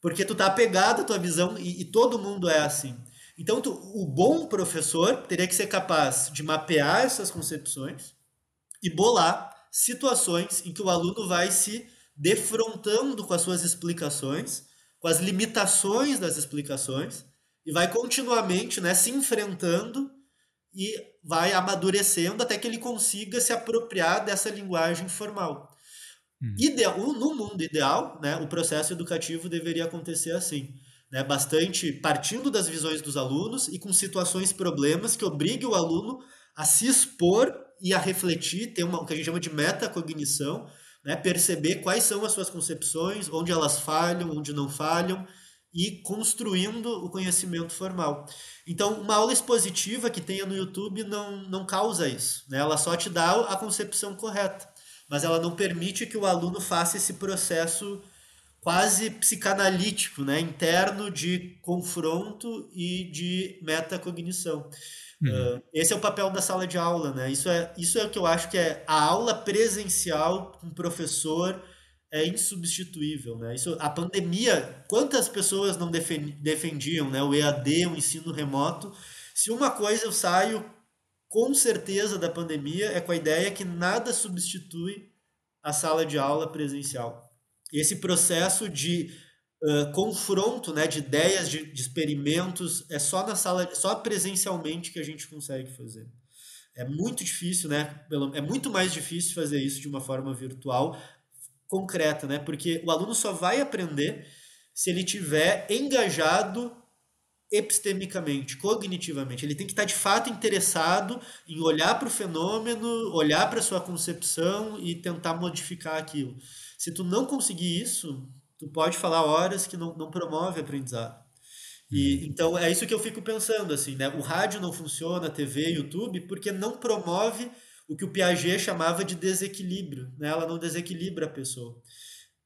Porque tu tá apegado à tua visão e, e todo mundo é assim. Então, tu, o bom professor teria que ser capaz de mapear essas concepções e bolar situações em que o aluno vai se defrontando com as suas explicações, com as limitações das explicações, e vai continuamente né, se enfrentando e vai amadurecendo até que ele consiga se apropriar dessa linguagem formal. Hum. Ideal, no mundo ideal, né, o processo educativo deveria acontecer assim. Né, bastante partindo das visões dos alunos e com situações, problemas que obriguem o aluno a se expor e a refletir, ter uma, o que a gente chama de metacognição, né, perceber quais são as suas concepções, onde elas falham, onde não falham, e construindo o conhecimento formal. Então, uma aula expositiva que tenha no YouTube não, não causa isso. Né? Ela só te dá a concepção correta, mas ela não permite que o aluno faça esse processo quase psicanalítico, né? interno de confronto e de metacognição. Uhum. Uh, esse é o papel da sala de aula, né? Isso é, isso é o que eu acho que é a aula presencial com o professor é insubstituível, né? Isso, a pandemia, quantas pessoas não defendiam, né? O EAD, o ensino remoto. Se uma coisa eu saio com certeza da pandemia é com a ideia que nada substitui a sala de aula presencial. Esse processo de confronto, né, de ideias, de, de experimentos, é só na sala, só presencialmente que a gente consegue fazer. É muito difícil, né? É muito mais difícil fazer isso de uma forma virtual, concreta, né? Porque o aluno só vai aprender se ele tiver engajado epistemicamente, cognitivamente. Ele tem que estar de fato interessado em olhar para o fenômeno, olhar para a sua concepção e tentar modificar aquilo. Se tu não conseguir isso, tu pode falar horas que não, não promove aprendizado. E, uhum. então é isso que eu fico pensando assim, né? O rádio não funciona, a TV, YouTube, porque não promove o que o Piaget chamava de desequilíbrio, né? Ela não desequilibra a pessoa.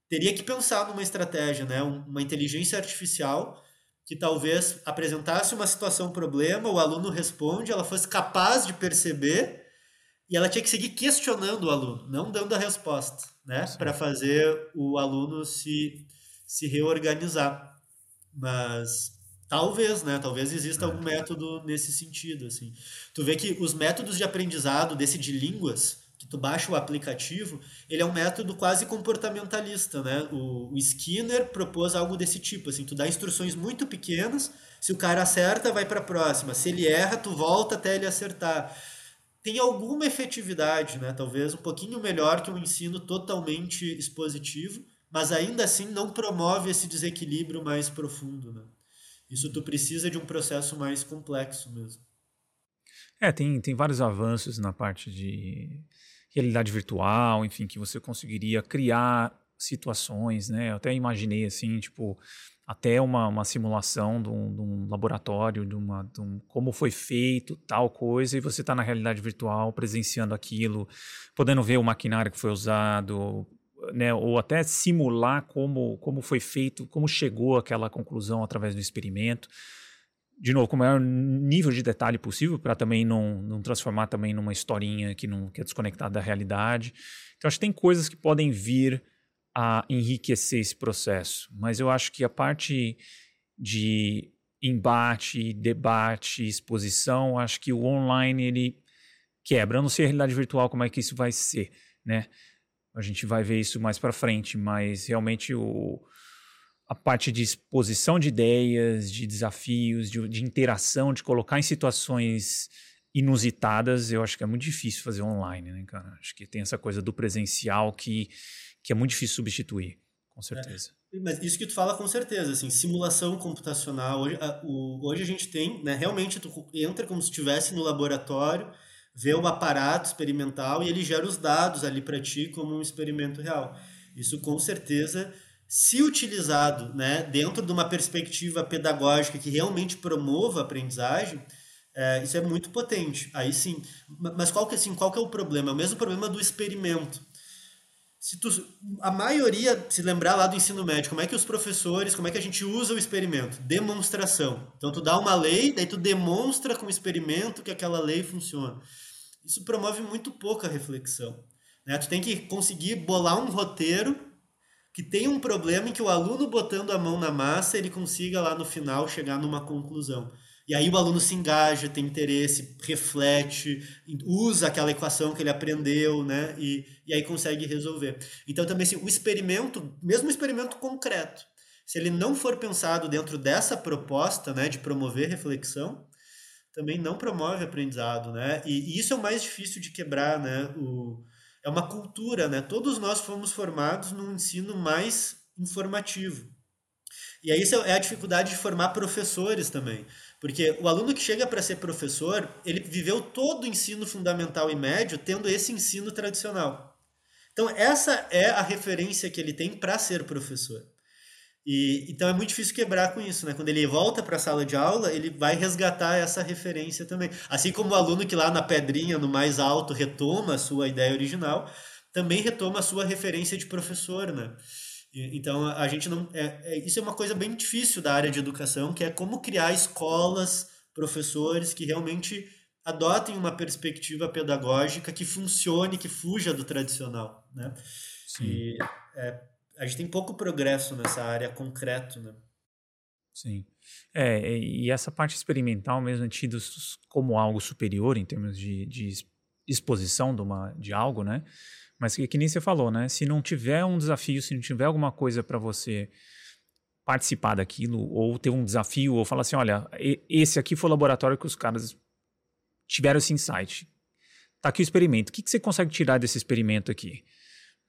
Teria que pensar numa estratégia, né? Uma inteligência artificial que talvez apresentasse uma situação, um problema, o aluno responde, ela fosse capaz de perceber e ela tinha que seguir questionando o aluno, não dando a resposta, né? Para fazer o aluno se, se reorganizar. Mas Talvez, né? Talvez exista algum é. método nesse sentido, assim. Tu vê que os métodos de aprendizado desse de línguas, que tu baixa o aplicativo, ele é um método quase comportamentalista, né? O, o Skinner propôs algo desse tipo, assim, tu dá instruções muito pequenas, se o cara acerta, vai para a próxima, se ele erra, tu volta até ele acertar. Tem alguma efetividade, né? Talvez um pouquinho melhor que um ensino totalmente expositivo, mas ainda assim não promove esse desequilíbrio mais profundo, né? Isso tu precisa de um processo mais complexo mesmo. É, tem, tem vários avanços na parte de realidade virtual, enfim, que você conseguiria criar situações, né? Eu até imaginei assim, tipo, até uma, uma simulação de um, de um laboratório, de, uma, de um, como foi feito tal coisa, e você está na realidade virtual presenciando aquilo, podendo ver o maquinário que foi usado, né, ou até simular como, como foi feito, como chegou àquela conclusão através do experimento. De novo, com o maior nível de detalhe possível, para também não, não transformar também numa historinha que, não, que é desconectada da realidade. Então, acho que tem coisas que podem vir a enriquecer esse processo, mas eu acho que a parte de embate, debate, exposição, acho que o online ele quebra. Eu não sei a realidade virtual como é que isso vai ser, né? A gente vai ver isso mais para frente, mas realmente o, a parte de exposição de ideias, de desafios, de, de, interação, de colocar em situações inusitadas, eu acho que é muito difícil fazer online, né, cara? Acho que tem essa coisa do presencial que, que é muito difícil substituir, com certeza. É, mas isso que tu fala com certeza, assim, simulação computacional. Hoje a, o, hoje a gente tem, né, realmente tu entra como se estivesse no laboratório, vê o aparato experimental e ele gera os dados ali para ti como um experimento real. Isso com certeza se utilizado né, dentro de uma perspectiva pedagógica que realmente promova a aprendizagem, é, isso é muito potente. Aí sim. Mas qual que, assim, qual que é o problema? É o mesmo problema do experimento. Se tu, a maioria, se lembrar lá do ensino médio, como é que os professores, como é que a gente usa o experimento? Demonstração. Então tu dá uma lei, daí tu demonstra com o experimento que aquela lei funciona. Isso promove muito pouca reflexão. Né? Tu tem que conseguir bolar um roteiro que tem um problema em que o aluno botando a mão na massa, ele consiga lá no final chegar numa conclusão. E aí o aluno se engaja, tem interesse, reflete, usa aquela equação que ele aprendeu, né? E, e aí consegue resolver. Então também assim, o experimento, mesmo o experimento concreto, se ele não for pensado dentro dessa proposta, né, de promover reflexão, também não promove aprendizado, né? E, e isso é o mais difícil de quebrar, né? O, é uma cultura, né? Todos nós fomos formados num ensino mais informativo. E aí isso é a dificuldade de formar professores também. Porque o aluno que chega para ser professor, ele viveu todo o ensino fundamental e médio tendo esse ensino tradicional. Então, essa é a referência que ele tem para ser professor. E, então é muito difícil quebrar com isso, né? Quando ele volta para a sala de aula, ele vai resgatar essa referência também. Assim como o aluno que lá na pedrinha, no mais alto, retoma a sua ideia original, também retoma a sua referência de professor, né? Então a gente não. É, é, isso é uma coisa bem difícil da área de educação, que é como criar escolas, professores que realmente adotem uma perspectiva pedagógica que funcione, que fuja do tradicional. Né? Sim. E, é, a gente tem pouco progresso nessa área concreto. Né? Sim. É, e essa parte experimental mesmo tida como algo superior em termos de, de exposição de, uma, de algo, né? Mas que, que nem você falou, né? Se não tiver um desafio, se não tiver alguma coisa para você participar daquilo, ou ter um desafio, ou falar assim: olha, esse aqui foi o laboratório que os caras tiveram esse insight. Tá aqui o experimento. O que, que você consegue tirar desse experimento aqui?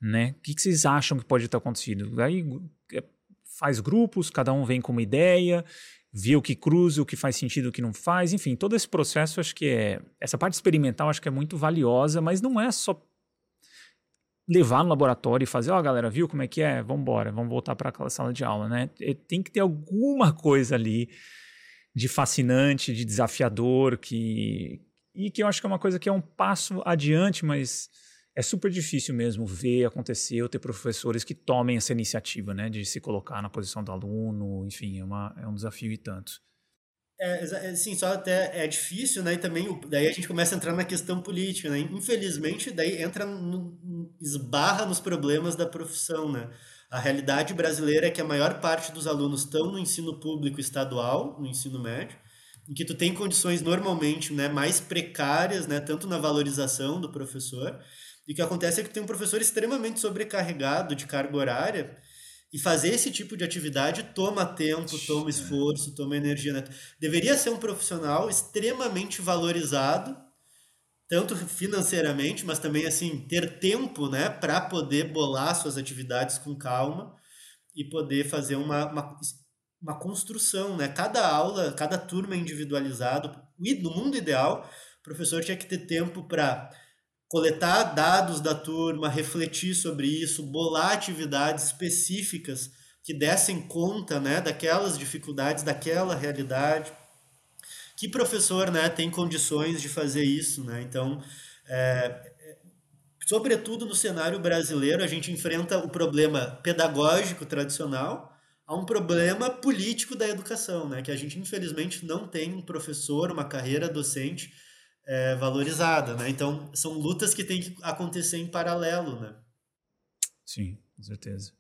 Né? O que, que vocês acham que pode estar acontecendo? Aí é, faz grupos, cada um vem com uma ideia, vê o que cruza, o que faz sentido, o que não faz, enfim, todo esse processo acho que é essa parte experimental acho que é muito valiosa, mas não é só levar no laboratório e fazer, ó, oh, galera, viu como é que é? Vamos embora, vamos voltar para aquela sala de aula, né? Tem que ter alguma coisa ali de fascinante, de desafiador, que e que eu acho que é uma coisa que é um passo adiante, mas é super difícil mesmo ver acontecer ou ter professores que tomem essa iniciativa, né, de se colocar na posição do aluno, enfim, é, uma, é um desafio e tanto. É, é, sim, só até é difícil, né? E também daí a gente começa a entrar na questão política, né? Infelizmente, daí entra no, esbarra nos problemas da profissão, né? A realidade brasileira é que a maior parte dos alunos estão no ensino público estadual, no ensino médio, em que tu tem condições normalmente, né, mais precárias, né, tanto na valorização do professor, e o que acontece é que tem um professor extremamente sobrecarregado de carga horária e fazer esse tipo de atividade toma tempo, toma esforço, toma energia. Né? Deveria ser um profissional extremamente valorizado, tanto financeiramente, mas também assim ter tempo, né, para poder bolar suas atividades com calma e poder fazer uma, uma, uma construção, né? Cada aula, cada turma é individualizado. No mundo ideal, o professor tinha que ter tempo para coletar dados da turma, refletir sobre isso, bolar atividades específicas que dessem conta né, daquelas dificuldades, daquela realidade. Que professor né, tem condições de fazer isso? Né? Então, é, sobretudo no cenário brasileiro, a gente enfrenta o problema pedagógico tradicional a um problema político da educação, né? que a gente infelizmente não tem um professor, uma carreira docente é, valorizada, né? Então, são lutas que têm que acontecer em paralelo, né? Sim, com certeza.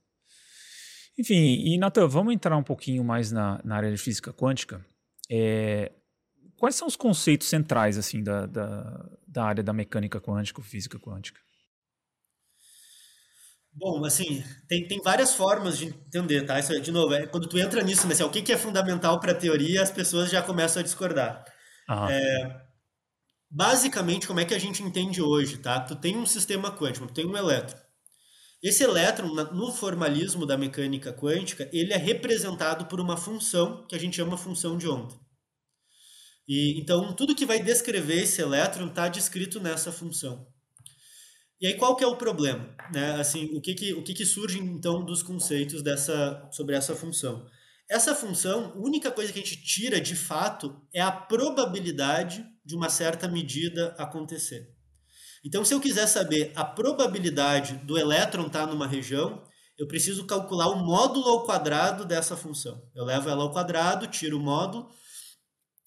Enfim, e Nathan, vamos entrar um pouquinho mais na, na área de física quântica. É, quais são os conceitos centrais, assim, da, da, da área da mecânica quântica, física quântica? Bom, assim, tem, tem várias formas de entender, tá? Isso, de novo, é, quando tu entra nisso, né, assim, o que, que é fundamental para a teoria, as pessoas já começam a discordar. É, basicamente, como é que a gente entende hoje, tá? Tu tem um sistema quântico, tu tem um elétron. Esse elétron, no formalismo da mecânica quântica, ele é representado por uma função que a gente chama função de onda. E, então, tudo que vai descrever esse elétron está descrito nessa função. E aí qual que é o problema? Né? Assim, o que, que, o que, que surge então dos conceitos dessa, sobre essa função? Essa função, a única coisa que a gente tira de fato é a probabilidade de uma certa medida acontecer. Então, se eu quiser saber a probabilidade do elétron estar numa região, eu preciso calcular o módulo ao quadrado dessa função. Eu levo ela ao quadrado, tiro o módulo,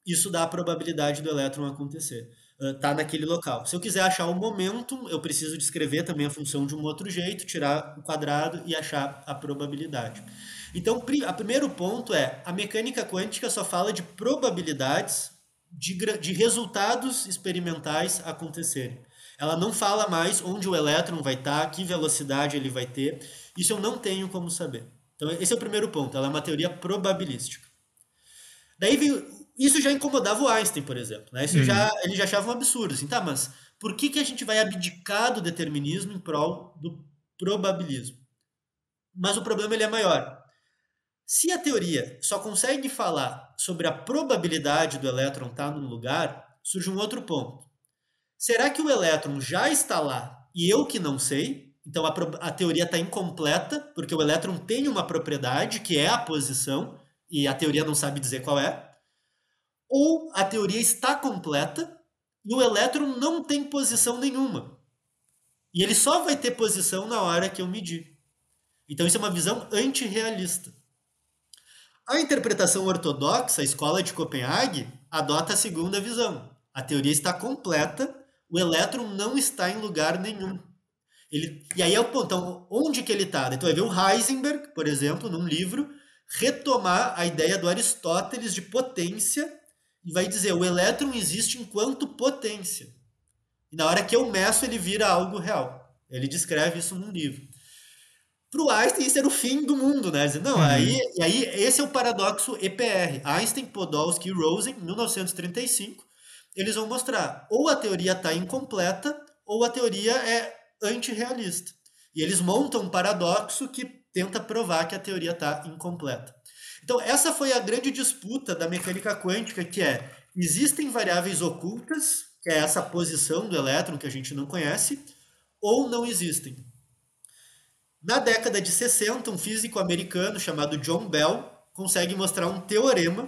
isso dá a probabilidade do elétron acontecer. Está naquele local. Se eu quiser achar o momento, eu preciso descrever também a função de um outro jeito, tirar o quadrado e achar a probabilidade. Então, o primeiro ponto é, a mecânica quântica só fala de probabilidades de, de resultados experimentais acontecerem. Ela não fala mais onde o elétron vai estar, que velocidade ele vai ter. Isso eu não tenho como saber. Então, esse é o primeiro ponto. Ela é uma teoria probabilística. Daí veio, isso já incomodava o Einstein, por exemplo. Né? Isso uhum. já, ele já achava um absurdo. Assim, tá, mas por que, que a gente vai abdicar do determinismo em prol do probabilismo? Mas o problema ele é maior. Se a teoria só consegue falar sobre a probabilidade do elétron estar num lugar, surge um outro ponto. Será que o elétron já está lá e eu que não sei? Então a, a teoria está incompleta, porque o elétron tem uma propriedade que é a posição e a teoria não sabe dizer qual é. Ou a teoria está completa e o elétron não tem posição nenhuma. E ele só vai ter posição na hora que eu medir. Então isso é uma visão antirrealista. A interpretação ortodoxa, a escola de Copenhague, adota a segunda visão. A teoria está completa, o elétron não está em lugar nenhum. Ele, e aí é o ponto, então, onde que ele está? Então vai ver o Heisenberg, por exemplo, num livro, retomar a ideia do Aristóteles de potência e vai dizer, o elétron existe enquanto potência. E na hora que eu meço, ele vira algo real. Ele descreve isso num livro para o Einstein isso era o fim do mundo, né? Não, uhum. aí, e aí esse é o paradoxo EPR. Einstein, Podolsky e Rosen, 1935, eles vão mostrar ou a teoria está incompleta ou a teoria é antirrealista. E eles montam um paradoxo que tenta provar que a teoria está incompleta. Então, essa foi a grande disputa da mecânica quântica, que é, existem variáveis ocultas, que é essa posição do elétron que a gente não conhece, ou não existem. Na década de 60, um físico americano chamado John Bell consegue mostrar um teorema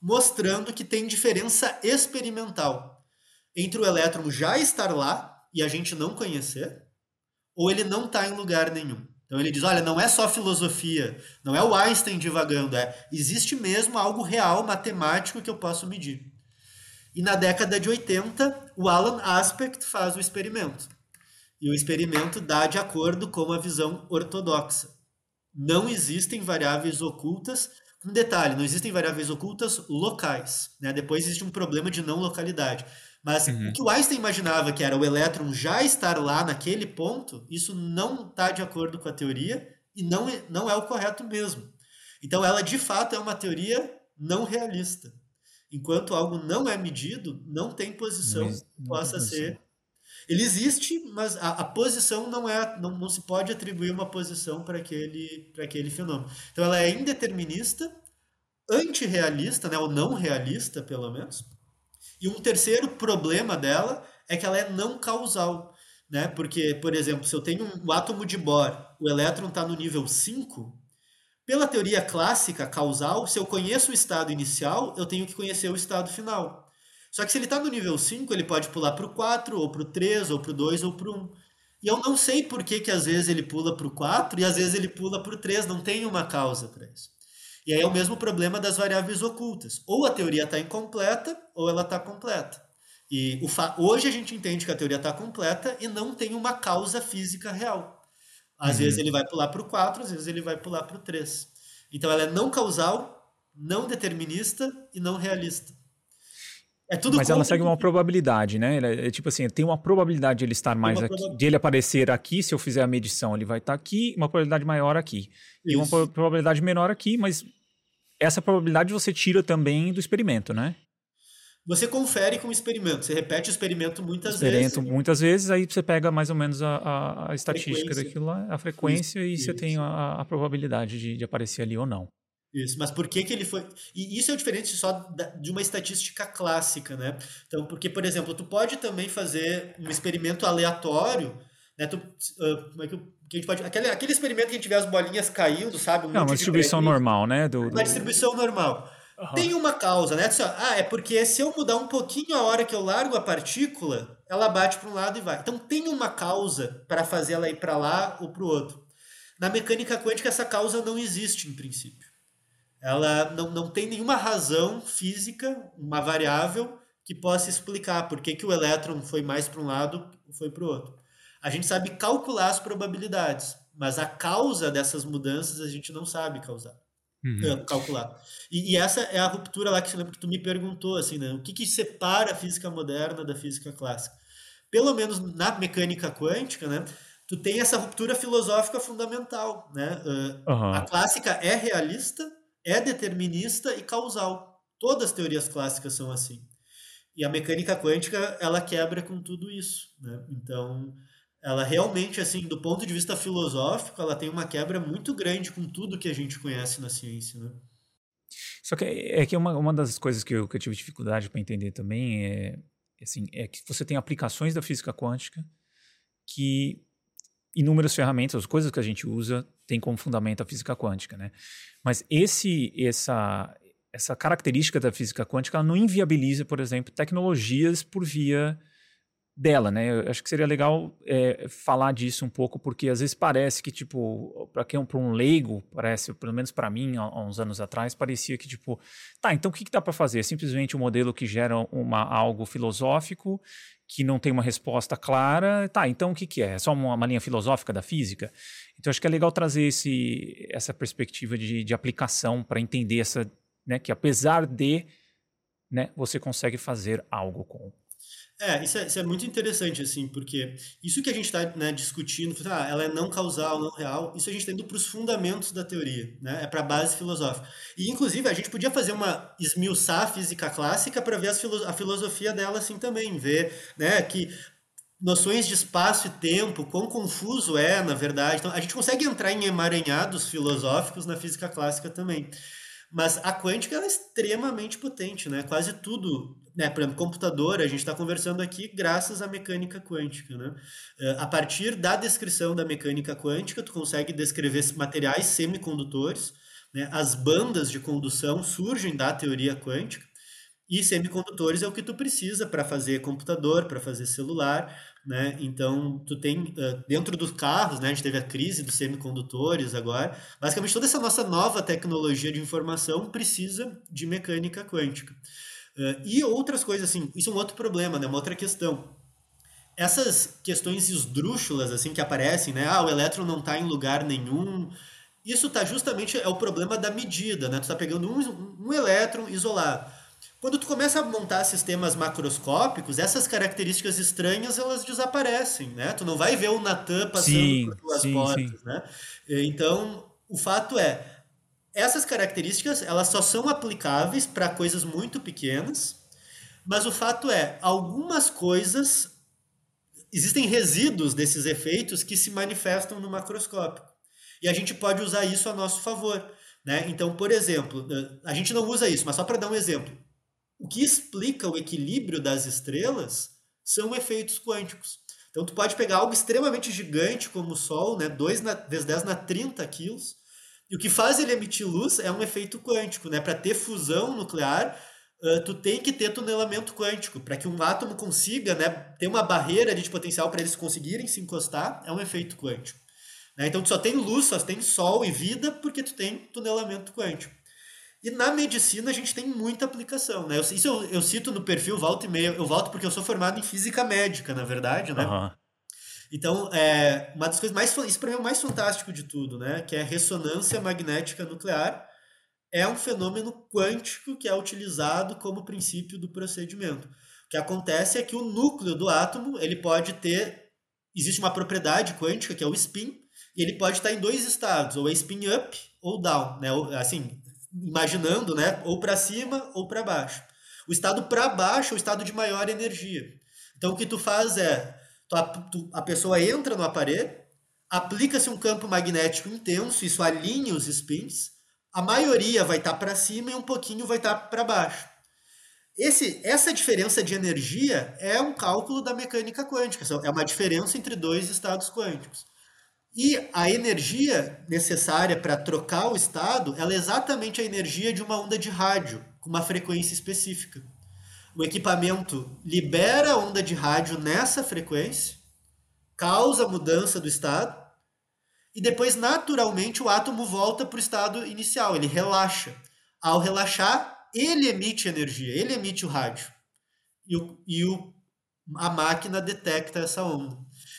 mostrando que tem diferença experimental entre o elétron já estar lá e a gente não conhecer, ou ele não está em lugar nenhum. Então ele diz: olha, não é só filosofia, não é o Einstein divagando, é existe mesmo algo real, matemático que eu posso medir. E na década de 80, o Alan Aspect faz o experimento. E o experimento dá de acordo com a visão ortodoxa. Não existem variáveis ocultas. Um detalhe, não existem variáveis ocultas locais. Né? Depois existe um problema de não localidade. Mas uhum. o que o Einstein imaginava que era o elétron já estar lá naquele ponto, isso não está de acordo com a teoria e não é, não é o correto mesmo. Então ela de fato é uma teoria não realista. Enquanto algo não é medido, não tem posição não, que possa ser ele existe, mas a, a, posição não é, não, não se pode atribuir uma posição para aquele, para aquele fenômeno. Então ela é indeterminista, antirrealista, né, ou não realista, pelo menos. E um terceiro problema dela é que ela é não causal. Né? Porque, por exemplo, se eu tenho um, um átomo de Bohr, o elétron está no nível 5, pela teoria clássica causal, se eu conheço o estado inicial, eu tenho que conhecer o estado final. Só que se ele está no nível 5, ele pode pular para o 4, ou para o 3, ou para o 2, ou para o 1. E eu não sei por que, que às vezes ele pula para o 4 e às vezes ele pula para o 3, não tem uma causa para isso. E aí é o mesmo problema das variáveis ocultas. Ou a teoria está incompleta, ou ela está completa. E hoje a gente entende que a teoria está completa e não tem uma causa física real. Às uhum. vezes ele vai pular para o 4, às vezes ele vai pular para o 3. Então ela é não causal, não determinista e não realista. É tudo Mas ela segue uma probabilidade, né? É, é, tipo assim, tem uma probabilidade de ele estar mais aqui, proba... de ele aparecer aqui, se eu fizer a medição, ele vai estar aqui, uma probabilidade maior aqui. Isso. E uma probabilidade menor aqui, mas essa probabilidade você tira também do experimento, né? Você confere com o experimento, você repete o experimento muitas experimento vezes. muitas vezes, aí você pega mais ou menos a, a, a estatística frequência. daquilo lá, a frequência, isso, e isso. você tem a, a probabilidade de, de aparecer ali ou não. Isso, mas por que, que ele foi. E isso é diferente só de uma estatística clássica, né? Então, porque, por exemplo, tu pode também fazer um experimento aleatório, Né? Tu, uh, como é que, que a gente pode, aquele, aquele experimento que a gente vê as bolinhas caindo, sabe? Um Não, uma distribuição normal, né? Do, do... Uma distribuição normal. Uhum. Tem uma causa, né? Ah, é porque se eu mudar um pouquinho a hora que eu largo a partícula, ela bate para um lado e vai. Então tem uma causa para fazer ela ir para lá ou para o outro. Na mecânica quântica, essa causa não existe em princípio. Ela não, não tem nenhuma razão física, uma variável, que possa explicar por que, que o elétron foi mais para um lado foi para o outro. A gente sabe calcular as probabilidades, mas a causa dessas mudanças a gente não sabe causar. Uhum. Calcular. E, e, essa é a ruptura lá que você lembra que tu me perguntou, assim, né? O que, que separa a física moderna da física clássica? Pelo menos na mecânica quântica, né? Tu tem essa ruptura filosófica fundamental, né? Uh, uhum. A clássica é realista, é determinista e causal. Todas as teorias clássicas são assim. E a mecânica quântica, ela quebra com tudo isso, né? Então, ela realmente, assim, do ponto de vista filosófico, ela tem uma quebra muito grande com tudo que a gente conhece na ciência, né? Só que é que uma, uma das coisas que eu, que eu tive dificuldade para entender também é, assim, é que você tem aplicações da física quântica que inúmeras ferramentas, as coisas que a gente usa, tem como fundamento a física quântica, né? Mas esse, essa, essa característica da física quântica não inviabiliza, por exemplo, tecnologias por via dela, né? Eu acho que seria legal é, falar disso um pouco, porque às vezes parece que, tipo, para quem para um leigo, parece, pelo menos para mim, há, há, uns anos atrás, parecia que, tipo, tá, então o que, que dá para fazer? É simplesmente um modelo que gera uma, algo filosófico que não tem uma resposta clara, tá, então o que, que é? É só uma, uma linha filosófica da física? Então acho que é legal trazer esse, essa perspectiva de, de aplicação para entender essa, né, que apesar de, né, você consegue fazer algo com. É isso, é, isso é muito interessante, assim, porque isso que a gente está né, discutindo, ah, ela é não causal, não real, isso a gente está indo para os fundamentos da teoria, né? É para a base filosófica. E, inclusive, a gente podia fazer uma esmiuçar a física clássica para ver filo a filosofia dela assim também, ver né, que noções de espaço e tempo, quão confuso é, na verdade. Então, a gente consegue entrar em emaranhados filosóficos na física clássica também. Mas a quântica é extremamente potente, né? Quase tudo, né? Por exemplo, computador, a gente está conversando aqui graças à mecânica quântica, né? Eh, a partir da descrição da mecânica quântica, tu consegue descrever materiais semicondutores, né? As bandas de condução surgem da teoria quântica e semicondutores é o que tu precisa para fazer computador, para fazer celular, né? Então, tu tem dentro dos carros, né? A gente teve a crise dos semicondutores agora. Basicamente, toda essa nossa nova tecnologia de informação precisa de mecânica quântica. E outras coisas assim, isso é um outro problema, né? Uma outra questão. Essas questões esdrúxulas assim que aparecem, né? Ah, o elétron não está em lugar nenhum. Isso tá justamente é o problema da medida, né? Tu está pegando um, um elétron isolado. Quando tu começa a montar sistemas macroscópicos, essas características estranhas elas desaparecem, né? Tu não vai ver o Natan passando sim, por tuas sim, portas, sim. né? Então, o fato é, essas características elas só são aplicáveis para coisas muito pequenas, mas o fato é, algumas coisas existem resíduos desses efeitos que se manifestam no macroscópio. E a gente pode usar isso a nosso favor. Né? Então, por exemplo, a gente não usa isso, mas só para dar um exemplo. O que explica o equilíbrio das estrelas são efeitos quânticos. Então, tu pode pegar algo extremamente gigante como o Sol, né, 2 na, vezes 10 na 30 quilos, e o que faz ele emitir luz é um efeito quântico. Né? Para ter fusão nuclear, uh, tu tem que ter tunelamento quântico. Para que um átomo consiga né, ter uma barreira de potencial para eles conseguirem se encostar, é um efeito quântico. Né? Então, tu só tem luz, só tem Sol e vida porque tu tem tunelamento quântico. E na medicina a gente tem muita aplicação, né? Isso eu, eu cito no perfil, volta e meia, eu volto porque eu sou formado em física médica, na verdade, né? Uhum. Então, é, uma das coisas mais, isso para mim é o mais fantástico de tudo, né? Que é a ressonância magnética nuclear. É um fenômeno quântico que é utilizado como princípio do procedimento. O que acontece é que o núcleo do átomo, ele pode ter, existe uma propriedade quântica que é o spin, e ele pode estar em dois estados, ou é spin up ou down, né? Assim, imaginando, né? Ou para cima ou para baixo. O estado para baixo é o estado de maior energia. Então o que tu faz é, tu, tu, a pessoa entra no aparelho, aplica-se um campo magnético intenso, isso alinha os spins, a maioria vai estar tá para cima e um pouquinho vai estar tá para baixo. Esse, essa diferença de energia é um cálculo da mecânica quântica, é uma diferença entre dois estados quânticos. E a energia necessária para trocar o estado, ela é exatamente a energia de uma onda de rádio, com uma frequência específica. O equipamento libera onda de rádio nessa frequência, causa mudança do estado, e depois, naturalmente, o átomo volta para o estado inicial, ele relaxa. Ao relaxar, ele emite energia, ele emite o rádio. E, o, e o, a máquina detecta essa onda.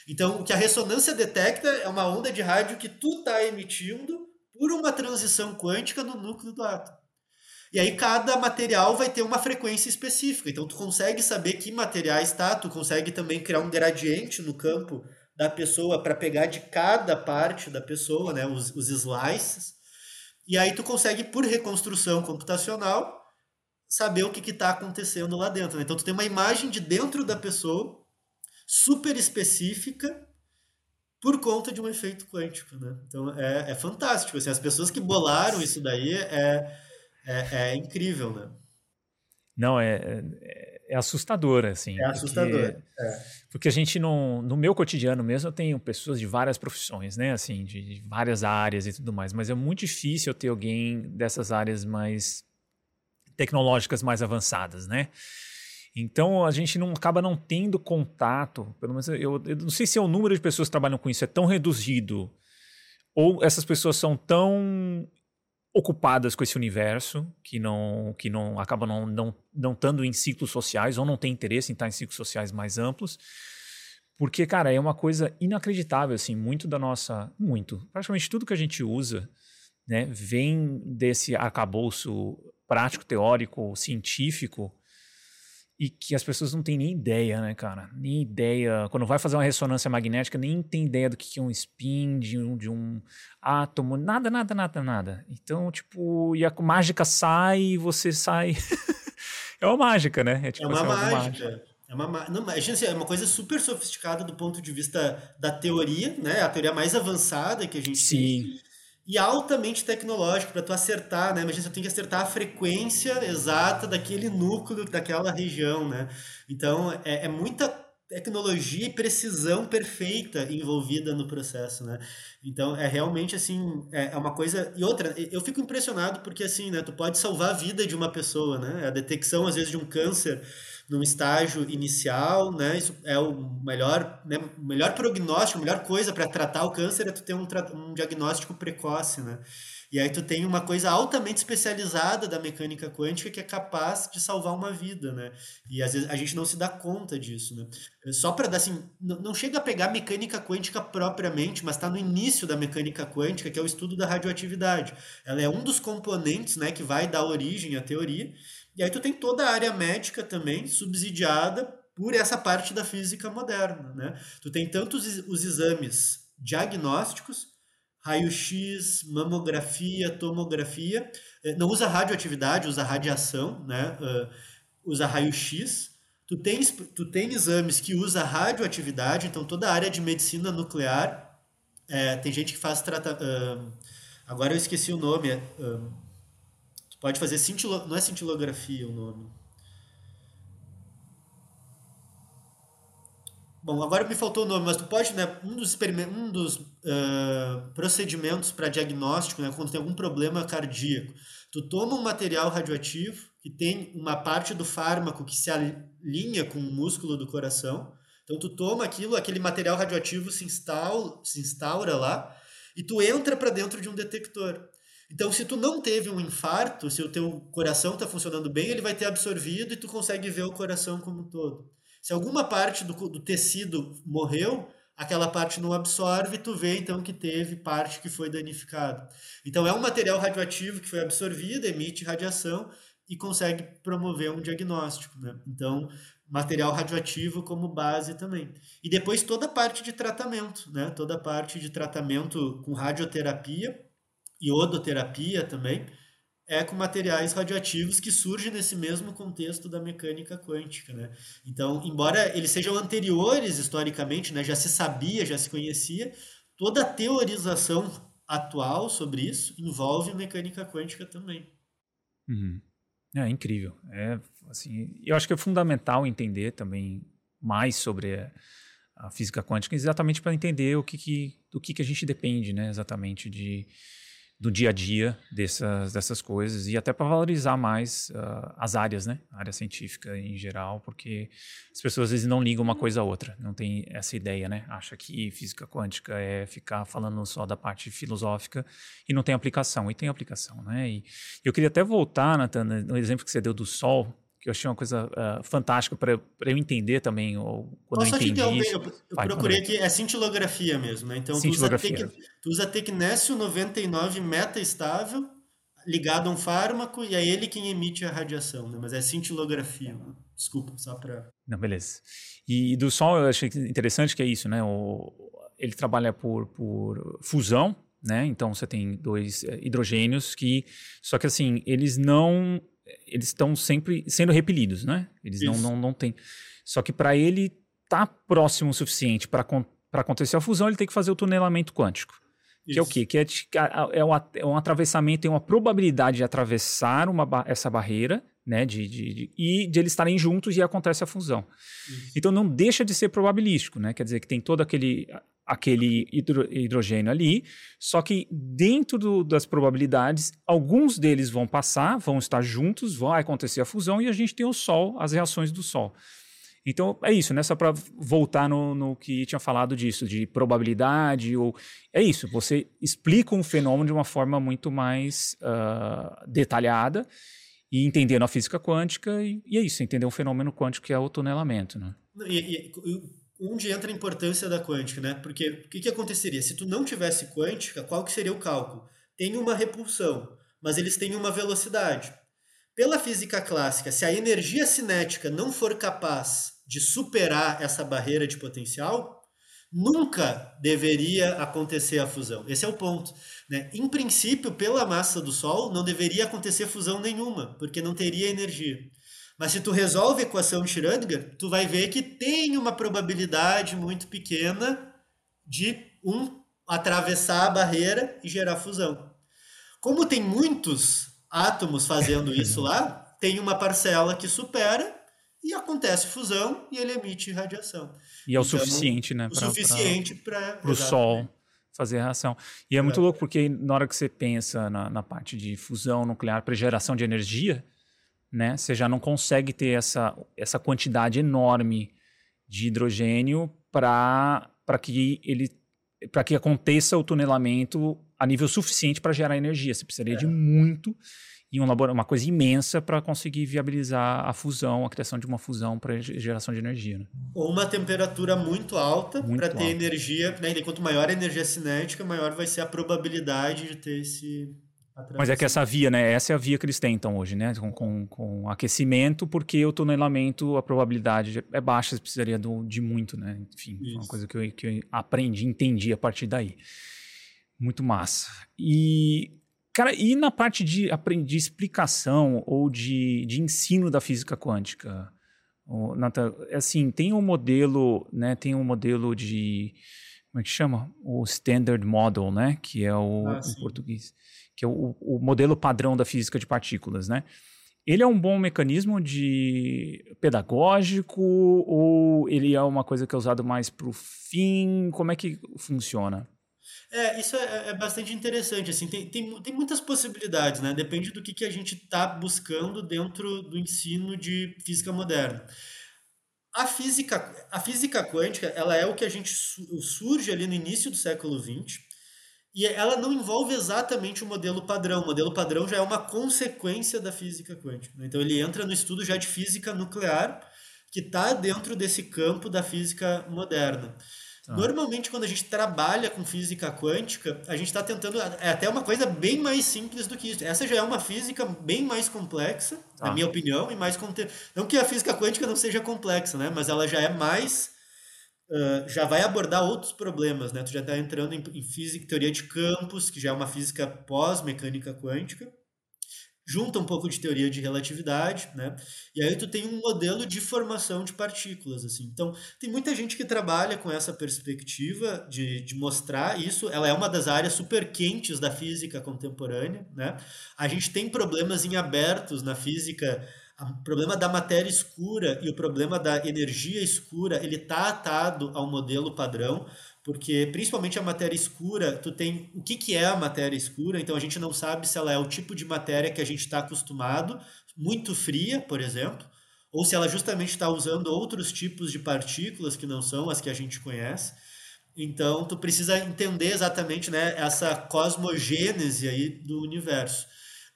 Então, o que a ressonância detecta é uma onda de rádio que tu está emitindo por uma transição quântica no núcleo do átomo. E aí cada material vai ter uma frequência específica. Então tu consegue saber que materiais está, tu consegue também criar um gradiente no campo da pessoa para pegar de cada parte da pessoa, né, os, os slices. E aí tu consegue por reconstrução computacional saber o que está acontecendo lá dentro. Né? Então tu tem uma imagem de dentro da pessoa super específica por conta de um efeito quântico, né? Então é, é fantástico. Assim, as pessoas que bolaram isso daí é, é, é incrível, né? Não, é, é, é assustador, assim. É assustador. Porque, é. porque, a gente não. No meu cotidiano mesmo, eu tenho pessoas de várias profissões, né? Assim, de, de várias áreas e tudo mais. Mas é muito difícil eu ter alguém dessas áreas mais tecnológicas mais avançadas, né? Então a gente não acaba não tendo contato, pelo menos eu, eu não sei se é o número de pessoas que trabalham com isso é tão reduzido ou essas pessoas são tão ocupadas com esse universo que não que não acabam não não não estando em ciclos sociais ou não tem interesse em estar em ciclos sociais mais amplos. Porque cara é uma coisa inacreditável assim muito da nossa muito praticamente tudo que a gente usa né vem desse arcabouço prático teórico científico e que as pessoas não têm nem ideia, né, cara? Nem ideia. Quando vai fazer uma ressonância magnética, nem tem ideia do que é um spin, de um, de um átomo, nada, nada, nada, nada. Então, tipo, e a mágica sai e você sai. <laughs> é uma mágica, né? É, tipo, é uma assim, mágica. É uma, não, imagina assim, é uma coisa super sofisticada do ponto de vista da teoria, né? A teoria mais avançada que a gente Sim. tem e altamente tecnológico para tu acertar, né? Imagina, você tem que acertar a frequência exata daquele núcleo, daquela região, né? Então, é, é muita tecnologia e precisão perfeita envolvida no processo, né? Então, é realmente, assim, é, é uma coisa... E outra, eu fico impressionado porque, assim, né? Tu pode salvar a vida de uma pessoa, né? A detecção, às vezes, de um câncer num estágio inicial, né? Isso é o melhor, né? Melhor prognóstico, a melhor coisa para tratar o câncer é tu ter um, um diagnóstico precoce, né? E aí tu tem uma coisa altamente especializada da mecânica quântica que é capaz de salvar uma vida, né? E às vezes a gente não se dá conta disso, né? Só para dar assim, não chega a pegar mecânica quântica propriamente, mas está no início da mecânica quântica, que é o estudo da radioatividade. Ela é um dos componentes, né, que vai dar origem à teoria. E aí tu tem toda a área médica também subsidiada por essa parte da física moderna, né? Tu tem tanto os, os exames diagnósticos, raio-x, mamografia, tomografia, eh, não usa radioatividade, usa radiação, né? Uh, usa raio-x. Tu tem, tu tem exames que usa radioatividade, então toda a área de medicina nuclear, é, tem gente que faz trata, uh, agora eu esqueci o nome, uh, Pode fazer cintilo... não é cintilografia o nome. Bom, agora me faltou o nome, mas tu pode, né, um dos, um dos uh, procedimentos para diagnóstico, né, quando tem algum problema cardíaco, tu toma um material radioativo que tem uma parte do fármaco que se alinha com o músculo do coração, então tu toma aquilo, aquele material radioativo se instaura, se instaura lá e tu entra para dentro de um detector. Então, se tu não teve um infarto, se o teu coração está funcionando bem, ele vai ter absorvido e tu consegue ver o coração como um todo. Se alguma parte do, do tecido morreu, aquela parte não absorve, tu vê então que teve parte que foi danificada. Então é um material radioativo que foi absorvido, emite radiação e consegue promover um diagnóstico. Né? Então, material radioativo como base também. E depois toda a parte de tratamento, né? toda a parte de tratamento com radioterapia iodoterapia também, é com materiais radioativos que surgem nesse mesmo contexto da mecânica quântica, né? Então, embora eles sejam anteriores historicamente, né, já se sabia, já se conhecia, toda a teorização atual sobre isso envolve mecânica quântica também. Uhum. É incrível. É, assim, eu acho que é fundamental entender também mais sobre a, física quântica, exatamente para entender o que, que, do que, que a gente depende, né? Exatamente de do dia a dia dessas, dessas coisas e até para valorizar mais uh, as áreas, né? A área científica em geral, porque as pessoas às vezes não ligam uma coisa a outra, não tem essa ideia, né? Acha que física quântica é ficar falando só da parte filosófica e não tem aplicação, e tem aplicação, né? E eu queria até voltar, Nathan, no exemplo que você deu do Sol, que eu achei uma coisa uh, fantástica para eu entender também. Ou, quando Posso eu entendi te isso, Eu, eu Vai, procurei aqui, é cintilografia mesmo, né? Então. Tu, usa tec, tu usa Tecnécio 99 meta-estável ligado a um fármaco e é ele quem emite a radiação, né? Mas é cintilografia. Né? Desculpa, só para... Não, beleza. E do Sol eu achei interessante que é isso, né? O, ele trabalha por, por fusão, né? Então você tem dois eh, hidrogênios que, só que assim, eles não eles estão sempre sendo repelidos, né? Eles não, não, não têm. Só que para ele estar tá próximo o suficiente para acontecer a fusão, ele tem que fazer o tunelamento quântico. Isso. Que é o quê? Que é, é, um, é um atravessamento, tem uma probabilidade de atravessar uma, essa barreira, né? De, de, de, e de eles estarem juntos e acontece a fusão. Isso. Então não deixa de ser probabilístico, né? Quer dizer que tem todo aquele aquele hidro, hidrogênio ali, só que dentro do, das probabilidades, alguns deles vão passar, vão estar juntos, vai acontecer a fusão e a gente tem o Sol, as reações do Sol. Então é isso, né? Só para voltar no, no, que tinha falado disso, de probabilidade, ou é isso, você explica um fenômeno de uma forma muito mais uh, detalhada e entendendo a física quântica, e, e, é isso, entender um fenômeno quântico que é o tunelamento, né? E, e, onde entra a importância da quântica, né? Porque o que, que aconteceria? Se tu não tivesse quântica, qual que seria o cálculo? Tem uma repulsão, mas eles têm uma velocidade. Pela física clássica, se a energia cinética não for capaz de superar essa barreira de potencial, nunca deveria acontecer a fusão. Esse é o ponto. Né? Em princípio, pela massa do Sol, não deveria acontecer fusão nenhuma, porque não teria energia. Mas se tu resolve a equação de Schrödinger, tu vai ver que tem uma probabilidade muito pequena de um atravessar a barreira e gerar fusão. Como tem muitos átomos fazendo isso lá, tem uma parcela que supera e acontece fusão e ele emite radiação. E é o então, suficiente, né? O pra, suficiente para o Sol fazer a reação. E é, é muito louco porque na hora que você pensa na, na parte de fusão nuclear para geração de energia, né? Você já não consegue ter essa, essa quantidade enorme de hidrogênio para que ele para que aconteça o tunelamento a nível suficiente para gerar energia. Você precisaria é. de muito e um labor uma coisa imensa para conseguir viabilizar a fusão, a criação de uma fusão para geração de energia. Né? Ou uma temperatura muito alta para ter energia. Né? Quanto maior a energia cinética, maior vai ser a probabilidade de ter esse mas é que essa via, né? Essa é a via que eles tentam hoje, né? Com, com, com aquecimento, porque o tunelamento, a probabilidade é baixa, você precisaria do, de muito, né? Enfim, Isso. uma coisa que eu, que eu aprendi, entendi a partir daí. Muito massa. E, cara, e na parte de, de explicação ou de, de ensino da física quântica? O, Nata, assim, tem um modelo, né? Tem um modelo de. Como é que chama? O Standard Model, né? Que é o ah, em português que é o, o modelo padrão da física de partículas, né? Ele é um bom mecanismo de pedagógico ou ele é uma coisa que é usado mais para o fim? Como é que funciona? É, isso é, é, bastante interessante, assim, tem, tem, tem muitas possibilidades, né? Depende do que, que a gente está buscando dentro do ensino de física moderna. A física, a física quântica, ela é o que a gente surge ali no início do século XX, e ela não envolve exatamente o modelo padrão. O modelo padrão já é uma consequência da física quântica. Né? Então ele entra no estudo já de física nuclear, que está dentro desse campo da física moderna. Tá. Normalmente, quando a gente trabalha com física quântica, a gente está tentando. É até uma coisa bem mais simples do que isso. Essa já é uma física bem mais complexa, tá. na minha opinião, e mais. Não que a física quântica não seja complexa, né? mas ela já é mais já vai abordar outros problemas, né? Tu já está entrando em, em, física, teoria de campos, que já é uma física pós-mecânica quântica. junta um pouco de teoria de relatividade, né? E aí tu tem um modelo de formação de partículas, assim. Então, tem muita gente que trabalha com essa perspectiva de, de mostrar isso. Ela é uma das áreas super quentes da física contemporânea, né? A gente tem problemas em abertos na física o problema da matéria escura e o problema da energia escura, ele está atado ao modelo padrão, porque principalmente a matéria escura, tu tem o que, que é a matéria escura, então a gente não sabe se ela é o tipo de matéria que a gente está acostumado, muito fria, por exemplo, ou se ela justamente está usando outros tipos de partículas que não são as que a gente conhece. Então, tu precisa entender exatamente né, essa cosmogênese aí do universo.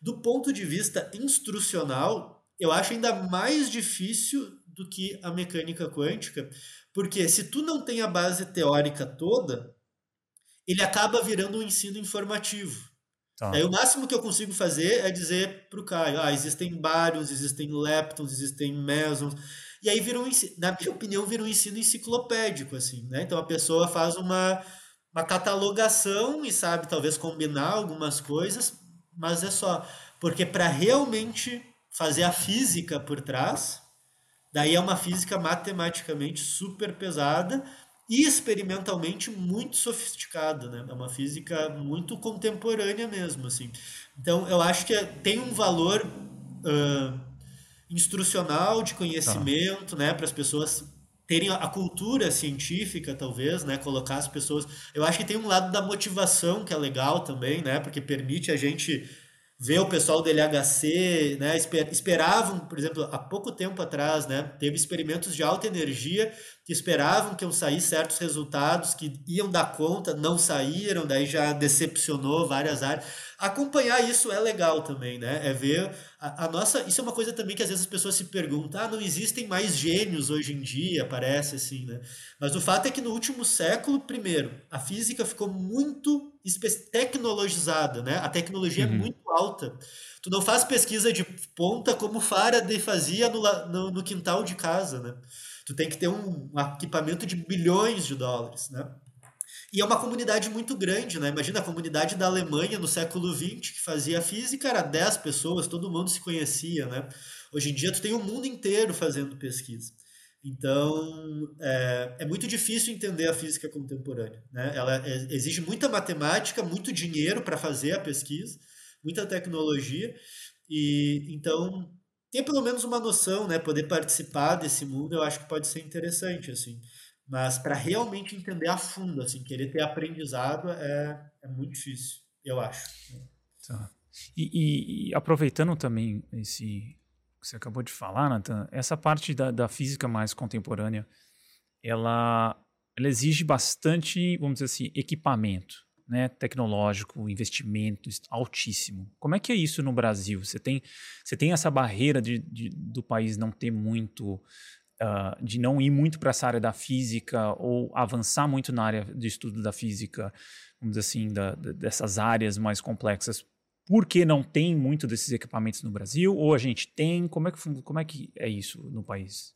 Do ponto de vista instrucional, eu acho ainda mais difícil do que a mecânica quântica, porque se tu não tem a base teórica toda, ele acaba virando um ensino informativo. Tá. Aí o máximo que eu consigo fazer é dizer para o Caio, ah, existem bários, existem leptons, existem mesons, e aí vira um, na minha opinião, vira um ensino enciclopédico, assim, né? Então a pessoa faz uma, uma catalogação e sabe talvez combinar algumas coisas, mas é só. Porque para realmente fazer a física por trás, Daí é uma física matematicamente super pesada e experimentalmente muito sofisticada, né? É uma física muito contemporânea mesmo, assim. Então, eu acho que é, tem um valor uh, instrucional de conhecimento, tá. né? Para as pessoas terem a cultura científica, talvez, né? Colocar as pessoas... Eu acho que tem um lado da motivação que é legal também, né? Porque permite a gente ver o pessoal do LHC, né, esperavam, por exemplo, há pouco tempo atrás, né, teve experimentos de alta energia que esperavam que iam sair certos resultados que iam dar conta, não saíram, daí já decepcionou várias áreas. Acompanhar isso é legal também, né? É ver a, a, nossa. Isso é uma coisa também que às vezes as pessoas se perguntam: ah, não existem mais gênios hoje em dia, parece assim, né? Mas o fato é que no último século, primeiro, a física ficou muito tecnologizada, né? A tecnologia é uhum. é muito alta. Tu não faz pesquisa de ponta como Faraday fazia no, no, no quintal de casa, né? Tu tem que ter um, um equipamento de bilhões de dólares, né? E é uma comunidade muito grande, né? Imagina a comunidade da Alemanha no século XX que fazia física, era 10 pessoas, todo mundo se conhecia, né? Hoje em dia tu tem o mundo inteiro fazendo pesquisa. Então, é, é muito difícil entender a física contemporânea. Né? Ela é, exige muita matemática, muito dinheiro para fazer a pesquisa, muita tecnologia. E então, ter pelo menos uma noção, né? Poder participar desse mundo, eu acho que pode ser interessante, assim. Mas para realmente entender a fundo, assim, querer ter aprendizado é, é muito difícil, eu acho. Tá. E, e, e, aproveitando também esse que você acabou de falar, Nathan, essa parte da, da física mais contemporânea, ela, ela exige bastante, vamos dizer assim, equipamento né, tecnológico, investimento altíssimo. Como é que é isso no Brasil? Você tem, você tem essa barreira de, de do país não ter muito, uh, de não ir muito para essa área da física ou avançar muito na área de estudo da física, vamos dizer assim, da, dessas áreas mais complexas, porque não tem muito desses equipamentos no Brasil? Ou a gente tem? Como é que, como é, que é isso no país?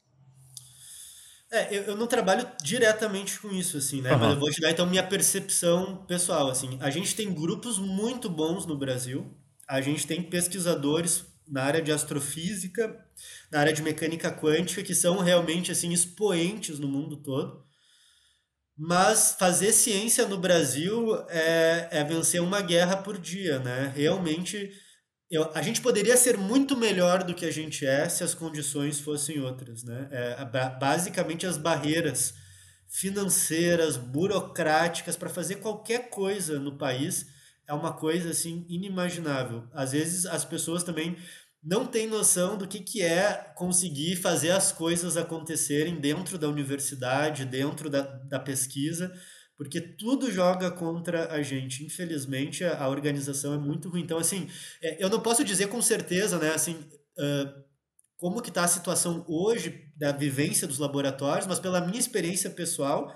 É, eu, eu não trabalho diretamente com isso, assim, né? Uhum. Mas eu vou te dar, então, minha percepção pessoal, assim. A gente tem grupos muito bons no Brasil. A gente tem pesquisadores na área de astrofísica, na área de mecânica quântica, que são realmente, assim, expoentes no mundo todo. Mas fazer ciência no Brasil é, é vencer uma guerra por dia, né? Realmente eu, a gente poderia ser muito melhor do que a gente é se as condições fossem outras, né? É, basicamente as barreiras financeiras, burocráticas para fazer qualquer coisa no país é uma coisa assim inimaginável. Às vezes as pessoas também não têm noção do que, que é conseguir fazer as coisas acontecerem dentro da universidade, dentro da, da pesquisa porque tudo joga contra a gente. Infelizmente, a, organização é muito ruim. Então, assim, é, eu não posso dizer com certeza, né, assim, uh, como que está a situação hoje da vivência dos laboratórios, mas pela minha experiência pessoal,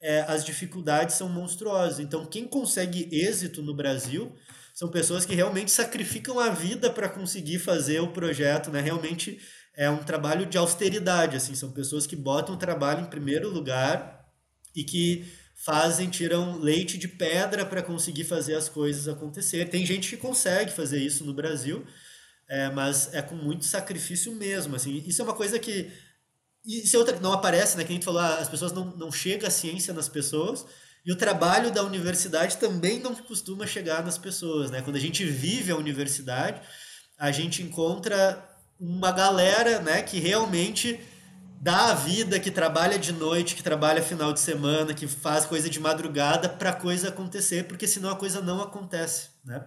é, as dificuldades são monstruosas. Então, quem consegue êxito no Brasil são pessoas que realmente sacrificam a vida para conseguir fazer o projeto, né? Realmente é um trabalho de austeridade, assim, são pessoas que botam o trabalho em primeiro lugar e que fazem, tiram leite de pedra para conseguir fazer as coisas acontecer. Tem gente que consegue fazer isso no Brasil, é, mas é com muito sacrifício mesmo. Assim, isso é uma coisa que isso é outra, não aparece, né? Que a gente falou, ah, as pessoas não, não chega a ciência nas pessoas. E o trabalho da universidade também não costuma chegar nas pessoas, né? Quando a gente vive a universidade, a gente encontra uma galera, né, que realmente dá a vida, que trabalha de noite, que trabalha final de semana, que faz coisa de madrugada para coisa acontecer, porque senão a coisa não acontece, né?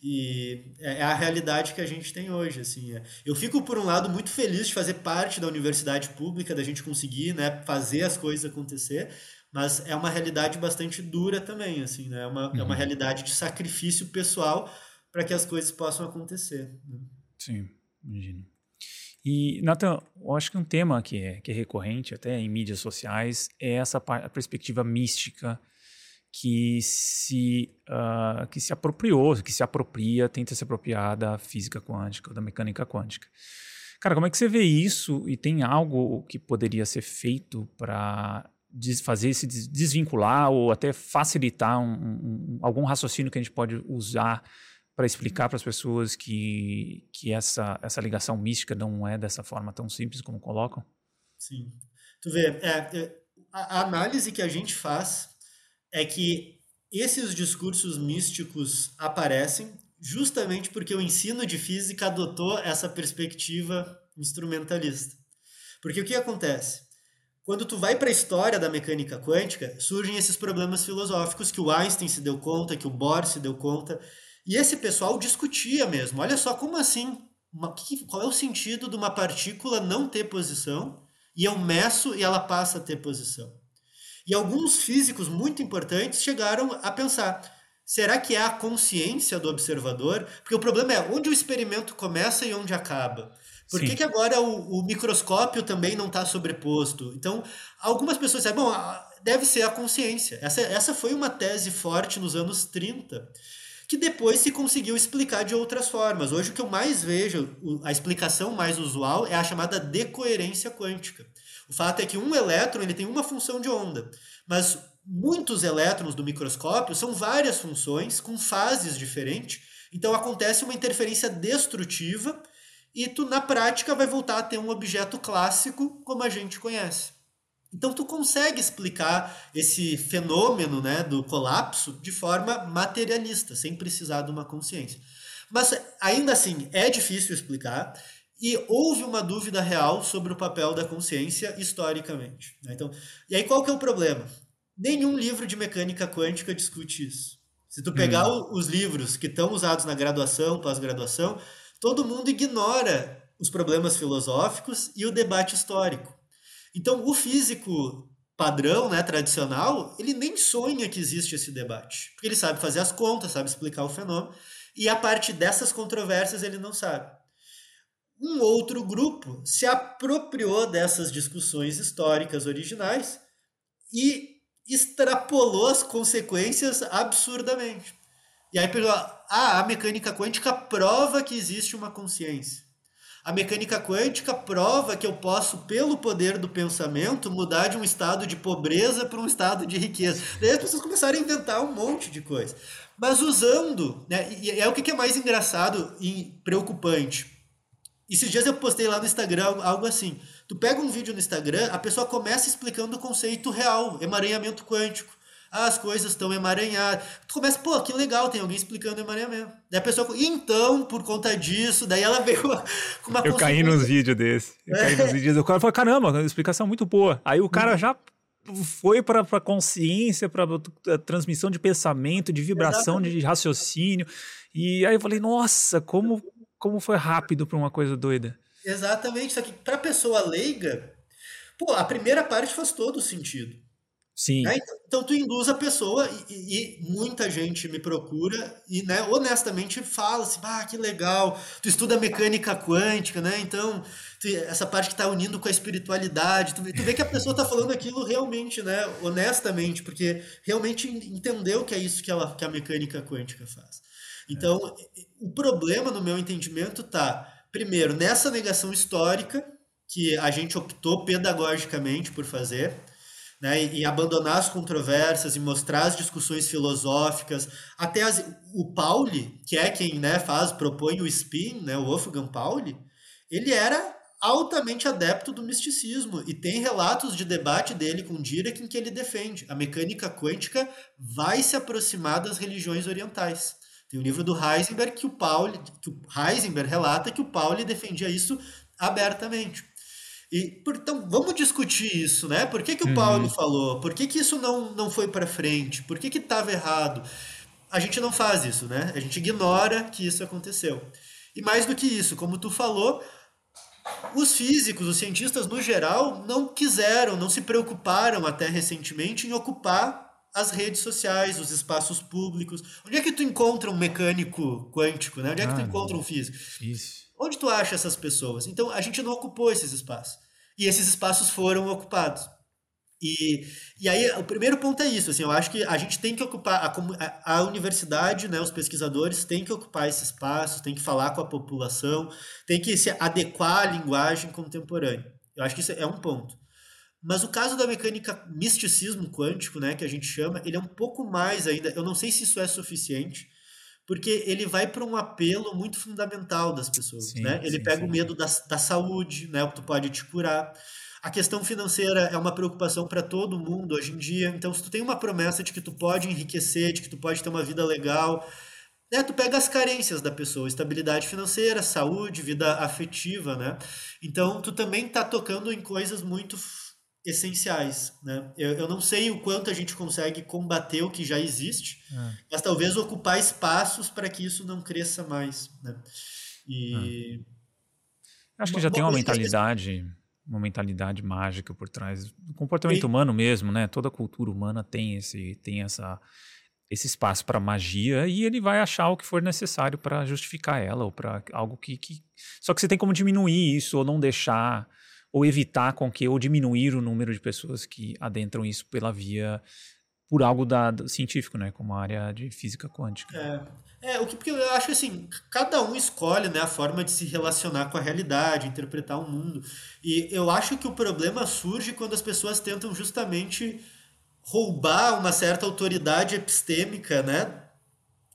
E é, é a realidade que a gente tem hoje, assim. É. Eu fico, por um lado, muito feliz de fazer parte da universidade pública, da gente conseguir né, fazer as coisas acontecer, mas é uma realidade bastante dura também, assim, né? É uma, uhum. é uma uhum. realidade de sacrifício pessoal para que as coisas possam acontecer. Né? Sim, imagino. E, Nathan, eu acho que um tema que é, que é recorrente até em mídias sociais é essa a perspectiva mística que se, uh, que se apropriou, que se apropria, tenta se apropriar da física quântica, da mecânica quântica. Cara, como é que você vê isso e tem algo que poderia ser feito para fazer esse desvincular ou até facilitar um, um, algum raciocínio que a gente pode usar para explicar para as pessoas que, que essa, essa ligação mística não é dessa forma tão simples como colocam? Sim. Tu vê, é, é, a análise que a gente faz é que esses discursos místicos aparecem justamente porque o ensino de física adotou essa perspectiva instrumentalista. Porque o que acontece? Quando tu vai para a história da mecânica quântica, surgem esses problemas filosóficos que o Einstein se deu conta, que o Bohr se deu conta, e esse pessoal discutia mesmo. Olha só, como assim? Uma, que, qual é o sentido de uma partícula não ter posição e eu meço e ela passa a ter posição? E alguns físicos muito importantes chegaram a pensar: será que é a consciência do observador? Porque o problema é onde o experimento começa e onde acaba. Por que, que agora o, o, microscópio também não está sobreposto? Então, algumas pessoas dizem, bom, deve ser a consciência. Essa, essa foi uma tese forte nos anos 30 que depois se conseguiu explicar de outras formas. Hoje o que eu mais vejo, a explicação mais usual é a chamada decoerência quântica. O fato é que um elétron ele tem uma função de onda, mas muitos elétrons do microscópio são várias funções com fases diferentes. Então acontece uma interferência destrutiva e tu na prática vai voltar a ter um objeto clássico como a gente conhece. Então tu consegue explicar esse fenômeno né, do colapso de forma materialista, sem precisar de uma consciência. Mas ainda assim é difícil explicar e houve uma dúvida real sobre o papel da consciência historicamente. Né? Então, e aí qual que é o problema? Nenhum livro de mecânica quântica discute isso. Se tu pegar hum. os livros que estão usados na graduação, pós-graduação, todo mundo ignora os problemas filosóficos e o debate histórico. Então, o físico padrão, né, tradicional, ele nem sonha que existe esse debate, porque ele sabe fazer as contas, sabe explicar o fenômeno, e a parte dessas controvérsias ele não sabe. Um outro grupo se apropriou dessas discussões históricas originais e extrapolou as consequências absurdamente. E aí pegou, ah, a mecânica quântica prova que existe uma consciência. A mecânica quântica prova que eu posso, pelo poder do pensamento, mudar de um estado de pobreza para um estado de riqueza. Daí as pessoas começaram a inventar um monte de coisa. Mas usando, né, e é o que é mais engraçado e preocupante. Esses dias eu postei lá no Instagram algo assim. Tu pega um vídeo no Instagram, a pessoa começa explicando o conceito real, emaranhamento quântico ah, as coisas estão emaranhadas. Tu começa, pô, que legal, tem alguém explicando emaranhamento. Daí a pessoa, então, por conta disso, daí ela veio <laughs> com uma Eu caí nos vídeos desse. Eu caí nos vídeos. O cara falou, caramba, explicação muito boa. Aí o cara já foi para a consciência, para transmissão de pensamento, de vibração, Exatamente. de raciocínio. E aí eu falei, nossa, como, como foi rápido para uma coisa doida. Exatamente, só que para pessoa leiga, pô, a primeira parte faz todo sentido. Sim. Né? Então, então, tu induz a pessoa e, e, muita gente me procura e, né, honestamente fala assim, ah, que legal, tu estuda mecânica quântica, né? Então, tu, essa parte que está unindo com a espiritualidade, tu, tu vê que a pessoa está falando aquilo realmente, né, honestamente, porque realmente entendeu que é isso que, ela, que a mecânica quântica faz. Então, é. o problema, no meu entendimento, tá, primeiro, nessa negação histórica, que a gente optou pedagogicamente por fazer, né, e, abandonar as controvérsias e mostrar as discussões filosóficas. Até as, o Pauli, que é quem né, faz, propõe o spin, né, o Wolfgang Pauli, ele era altamente adepto do misticismo e tem relatos de debate dele com Dirac em que ele defende a mecânica quântica vai se aproximar das religiões orientais. Tem o livro do Heisenberg que o Pauli, que o Heisenberg relata que o Pauli defendia isso abertamente. E, então, vamos discutir isso, né? Por que, que o uhum. Paulo falou? Por que, que isso não, não foi para frente? Por que estava errado? A gente não faz isso, né? A gente ignora que isso aconteceu. E mais do que isso, como tu falou, os físicos, os cientistas no geral, não quiseram, não se preocuparam até recentemente em ocupar as redes sociais, os espaços públicos. Onde é que tu encontra um mecânico quântico, né? Onde é que ah, tu encontra um físico? Isso. Onde tu acha essas pessoas? Então, a gente não ocupou esses espaços. E esses espaços foram ocupados. E, e aí, o primeiro ponto é isso. Assim, eu acho que a gente tem que ocupar, a, a universidade, né, os pesquisadores têm que ocupar esse espaço, tem que falar com a população, tem que se adequar à linguagem contemporânea. Eu acho que isso é um ponto. Mas o caso da mecânica misticismo quântico, né, que a gente chama, ele é um pouco mais ainda. Eu não sei se isso é suficiente, porque ele vai para um apelo muito fundamental das pessoas, sim, né? Ele sim, pega sim. o medo da, da saúde, né? O que tu pode te curar. A questão financeira é uma preocupação para todo mundo hoje em dia. Então, se tu tem uma promessa de que tu pode enriquecer, de que tu pode ter uma vida legal, né? Tu pega as carências da pessoa, estabilidade financeira, saúde, vida afetiva, né? Então, tu também tá tocando em coisas muito essenciais. Né? Eu, eu não sei o quanto a gente consegue combater o que já existe, é. mas talvez ocupar espaços para que isso não cresça mais. Né? E... É. Acho que já tem uma mentalidade, uma mentalidade mágica por trás do comportamento e... humano mesmo, né? Toda cultura humana tem esse, tem essa esse espaço para magia e ele vai achar o que for necessário para justificar ela ou para algo que, que, só que você tem como diminuir isso ou não deixar ou evitar com que ou diminuir o número de pessoas que adentram isso pela via por algo da, do científico, né, como a área de física quântica. É, é o que porque eu acho assim, cada um escolhe, né, a forma de se relacionar com a realidade, interpretar o mundo. E eu acho que o problema surge quando as pessoas tentam justamente roubar uma certa autoridade epistêmica, né,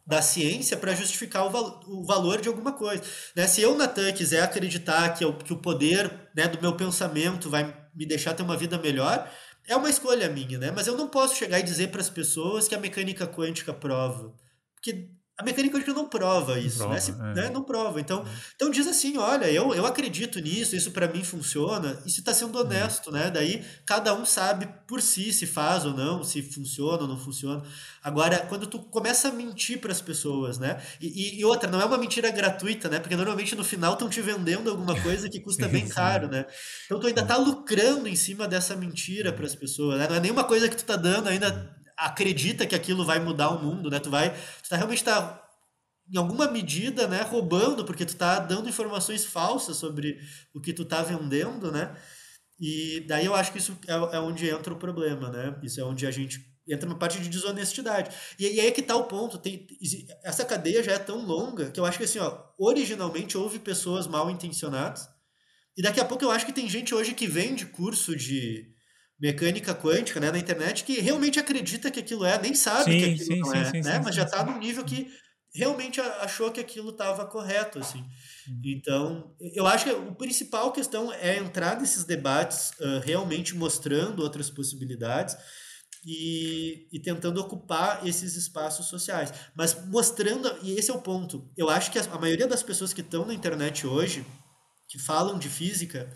da ciência para justificar o, val o, valor de alguma coisa. Né? Se eu, Natan, quiser acreditar que, eu, que o poder né, do meu pensamento vai me deixar ter uma vida melhor, é uma escolha minha, né? Mas eu não posso chegar e dizer para as pessoas que a mecânica quântica prova. Porque a mecânica quântica não prova isso, não né? prova, né? Se, é. né? Não prova. Então, é. então diz assim, olha, eu, eu acredito nisso, isso para mim funciona, e se está sendo honesto, né? Daí cada um sabe por si se faz ou não, se funciona ou não funciona. Agora, quando tu começa a mentir para as pessoas, né? E, e, outra, não é uma mentira gratuita, né? Porque normalmente no final estão te vendendo alguma coisa que custa bem <laughs> caro, né? Então tu ainda tá lucrando em cima dessa mentira para as pessoas, né? Não é nenhuma coisa que tu tá dando ainda acredita que aquilo vai mudar o mundo, né? Tu vai, tu tá realmente tá em alguma medida, né, roubando, porque tu tá dando informações falsas sobre o que tu tá vendendo, né? E daí eu acho que isso é, é onde entra o problema, né? Isso é onde a gente entra uma parte de desonestidade. E, e aí é que tá o ponto, tem essa cadeia já é tão longa que eu acho que assim, ó, originalmente houve pessoas mal intencionadas. E daqui a pouco eu acho que tem gente hoje que vende curso de mecânica quântica né, na internet que realmente acredita que aquilo é, nem sabe sim, que aquilo sim, não sim, é, né? mas já está num nível que realmente achou que aquilo estava correto, assim. Hum. Então, eu acho que a principal questão é entrar nesses debates uh, realmente mostrando outras possibilidades e, e, tentando ocupar esses espaços sociais. Mas mostrando, e esse é o ponto, eu acho que a, a maioria das pessoas que estão na internet hoje, que falam de física,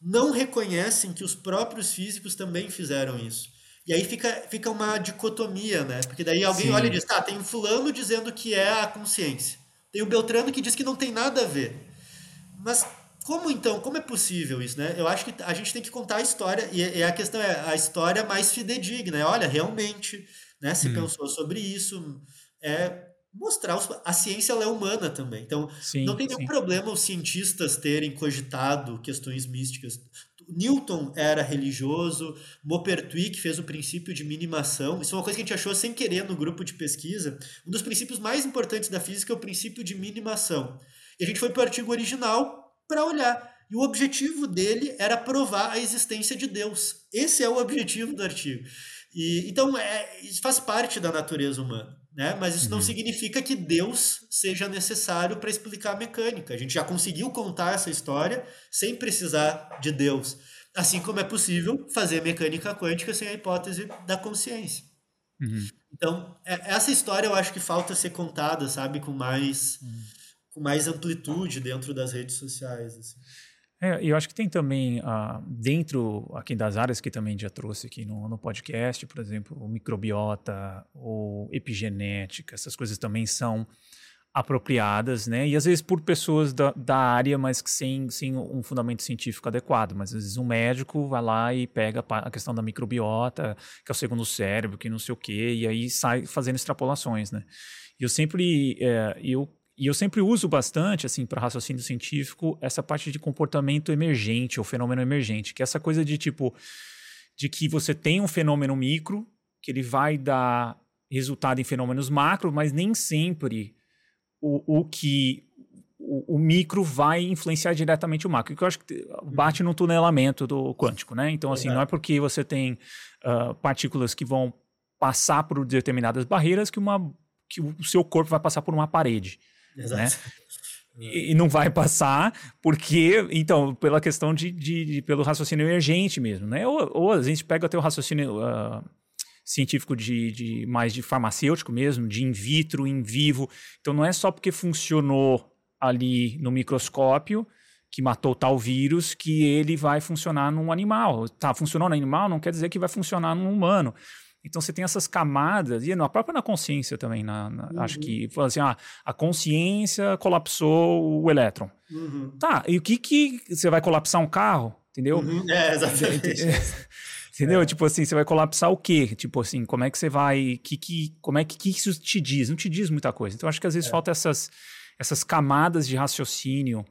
não reconhecem que os próprios físicos também fizeram isso. E aí fica, fica uma dicotomia, né? Porque daí alguém Sim. olha e diz, tá, tem um fulano dizendo que é a consciência. Tem o Beltrano que diz que não tem nada a ver. Mas como então, como é possível isso, né? Eu acho que a gente tem que contar a história, e, a questão é a história mais fidedigna. Olha, realmente, né, se hum. pensou sobre isso, é mostrar os, a ciência é humana também. Então, sim, não tem nenhum sim. problema os cientistas terem cogitado questões místicas. Newton era religioso, Maupertuis fez o princípio de minimação. Isso é uma coisa que a gente achou sem querer no grupo de pesquisa. Um dos princípios mais importantes da física é o princípio de minimação. E a gente foi para o artigo original para olhar. E o objetivo dele era provar a existência de Deus. Esse é o objetivo do artigo. E, então, é, isso faz parte da natureza humana. Né? Mas isso uhum. não significa que Deus seja necessário para explicar a mecânica. A gente já conseguiu contar essa história sem precisar de Deus. Assim como é possível fazer mecânica quântica sem a hipótese da consciência. Uhum. Então, é, essa história eu acho que falta ser contada, sabe, com mais, uhum. com mais amplitude dentro das redes sociais. Assim. É, eu acho que tem também, uh, dentro aqui das áreas que também já trouxe aqui no, no podcast, por exemplo, microbiota ou epigenética, essas coisas também são apropriadas, né? E às vezes por pessoas da, da área, mas sem, sem um fundamento científico adequado. Mas às vezes um médico vai lá e pega a questão da microbiota, que é o segundo cérebro, que não sei o quê, e aí sai fazendo extrapolações, né? E eu sempre, é, eu e eu sempre uso bastante, assim, para raciocínio científico, essa parte de comportamento emergente ou fenômeno emergente, que é essa coisa de tipo, de que você tem um fenômeno micro, que ele vai dar resultado em fenômenos macro, mas nem sempre o, o que o, o, micro vai influenciar diretamente o macro, que eu acho que bate no tunelamento do quântico, né? Então, assim, não é porque você tem uh, partículas que vão passar por determinadas barreiras que, uma, que o seu corpo vai passar por uma parede. Exato. Né? <laughs> E, não vai passar, porque, então, pela questão de, de, de, pelo raciocínio emergente mesmo, né? Ou, ou a gente pega até o raciocínio uh, científico de, de mais de farmacêutico mesmo, de in vitro, in vivo. Então não é só porque funcionou ali no microscópio que matou tal vírus que ele vai funcionar num animal. Tá, funcionou no animal não quer dizer que vai funcionar num humano. Então você tem essas camadas, e na própria na consciência também, na, na uhum. acho que assim, ah, a consciência colapsou o elétron. Uhum. Tá, e o que que você vai colapsar um carro? Entendeu? Uhum. É, exatamente. <laughs> Entendeu? É. Tipo assim, você vai colapsar o quê? Tipo assim, como é que você vai. Que, que, como é que, que isso te diz? Não te diz muita coisa. Então, acho que às vezes é. falta essas, essas camadas de raciocínio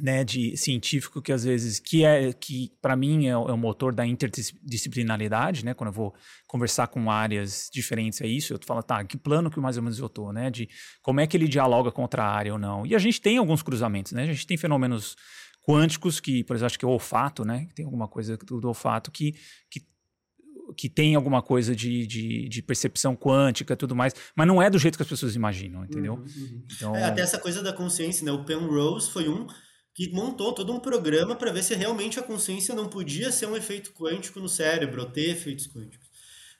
né, de científico que às vezes que é que para mim é, é, o motor da interdisciplinaridade, né? Quando eu vou conversar com áreas diferentes é isso, eu falo, tá, que plano que mais ou menos eu tô, né? De como é que ele dialoga com outra área ou não. E a gente tem alguns cruzamentos, né? A gente tem fenômenos quânticos que, por exemplo, acho que é o olfato, né? Tem alguma coisa do, olfato que, que que tem alguma coisa de, de, de, percepção quântica e tudo mais, mas não é do jeito que as pessoas imaginam, entendeu? Uhum, uhum. Então... É, até essa coisa da consciência, né? O Penrose foi um que montou todo um programa para ver se realmente a consciência não podia ser um efeito quântico no cérebro, ou ter efeitos quânticos.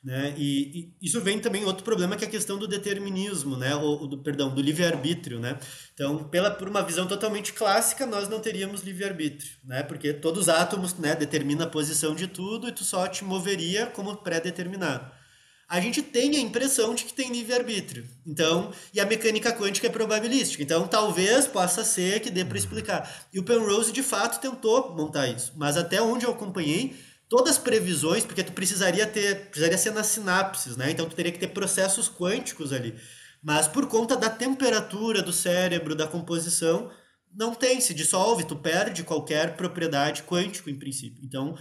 Né? E, e, isso vem também outro problema que é a questão do determinismo, né? ou, do, perdão, do livre-arbítrio. Né? Então, pela, por uma visão totalmente clássica, nós não teríamos livre-arbítrio, né? porque todos os átomos né, determinam a posição de tudo e tu só te moveria como pré-determinado a gente tem a impressão de que tem livre-arbítrio. Então, e a mecânica quântica é probabilística. Então, talvez possa ser que dê para explicar. E o Penrose, de fato, tentou montar isso. Mas até onde eu acompanhei, todas as previsões, porque tu precisaria ter, precisaria ser nas sinapses, né? Então, tu teria que ter processos quânticos ali. Mas por conta da temperatura do cérebro, da composição, não tem, se dissolve, tu perde qualquer propriedade quântica, em princípio. Então,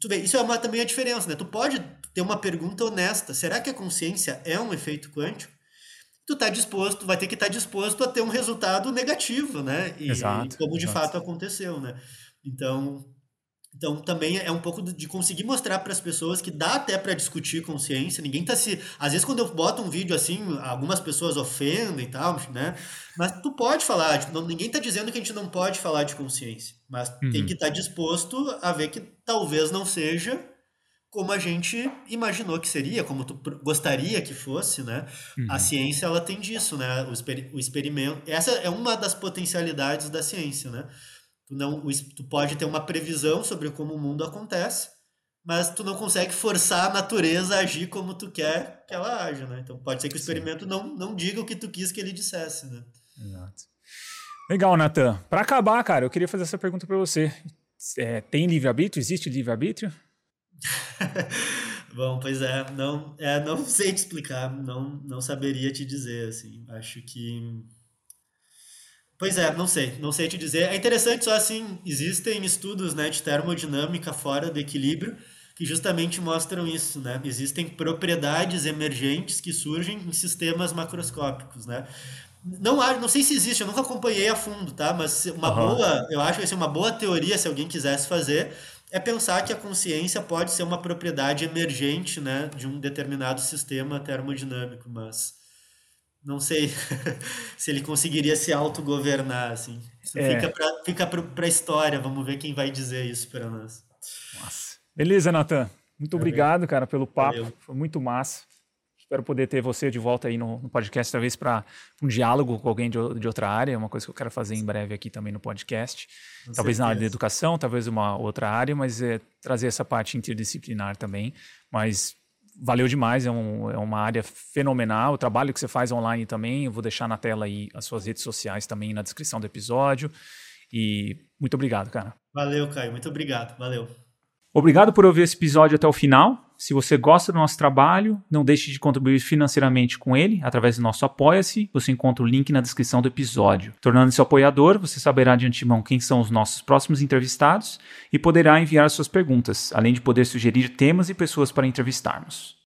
tu vê, isso é uma, também a diferença, né? Tu pode ter uma pergunta honesta. Será que a consciência é um efeito quântico? Tu tá disposto, vai ter que estar tá disposto a ter um resultado negativo, né? E, exato, como de exato. fato aconteceu, né? Então, então também é um pouco de conseguir mostrar para as pessoas que dá até para discutir consciência. Ninguém tá se, às vezes quando eu boto um vídeo assim, algumas pessoas ofendem e tal, né? Mas tu pode falar, tipo, não, ninguém tá dizendo que a gente não pode falar de consciência, mas uhum. tem que estar tá disposto a ver que talvez não seja como a gente imaginou que seria, como tu gostaria que fosse, né? Uhum. A ciência ela tem disso, né? O, exper o, experimento, essa é uma das potencialidades da ciência, né? Tu não, tu pode ter uma previsão sobre como o mundo acontece, mas tu não consegue forçar a natureza a agir como tu quer que ela haja, né? Então pode ser que o experimento não, não diga o que tu quis que ele dissesse, né? Exato. Legal, Nathan. Para acabar, cara, eu queria fazer essa pergunta para você. É, tem livre-arbítrio? Existe livre-arbítrio? <laughs> Bom, pois é, não, é, não <laughs> sei te explicar, não, não saberia te dizer, assim, acho que... Pois é, não sei, não sei te dizer. É interessante só assim, existem estudos né, de termodinâmica fora do equilíbrio que justamente mostram isso, né? Existem propriedades emergentes que surgem em sistemas macroscópicos, né? não, não sei se existe, eu nunca acompanhei a fundo, tá? Mas uma uhum. boa, eu acho que assim, uma boa teoria, se alguém quisesse fazer, é pensar que a consciência pode ser uma propriedade emergente, né, de um determinado sistema termodinâmico, mas não sei <laughs> se ele conseguiria se autogovernar, assim. Isso é. fica para fica pra história, vamos ver quem vai dizer isso para nós. Nossa. Beleza, Natan. Muito obrigado, cara, pelo papo. Valeu. Foi muito massa. Espero poder ter você de volta aí no, no podcast, talvez para um diálogo com alguém de, de, outra área, uma coisa que eu quero fazer em breve aqui também no podcast. Com talvez certeza. na área de educação, talvez uma outra área, mas é, trazer essa parte interdisciplinar também. Mas valeu demais, é, um, é, uma área fenomenal. O trabalho que você faz online também, eu vou deixar na tela aí as suas redes sociais também na descrição do episódio. E muito obrigado, cara. Valeu, Caio. Muito obrigado. Valeu. Obrigado por ouvir esse episódio até o final. Se você gosta do nosso trabalho, não deixe de contribuir financeiramente com ele através do nosso Apoia-se. Você encontra o link na descrição do episódio. Tornando-se apoiador, você saberá de antemão quem são os nossos próximos entrevistados e poderá enviar suas perguntas, além de poder sugerir temas e pessoas para entrevistarmos.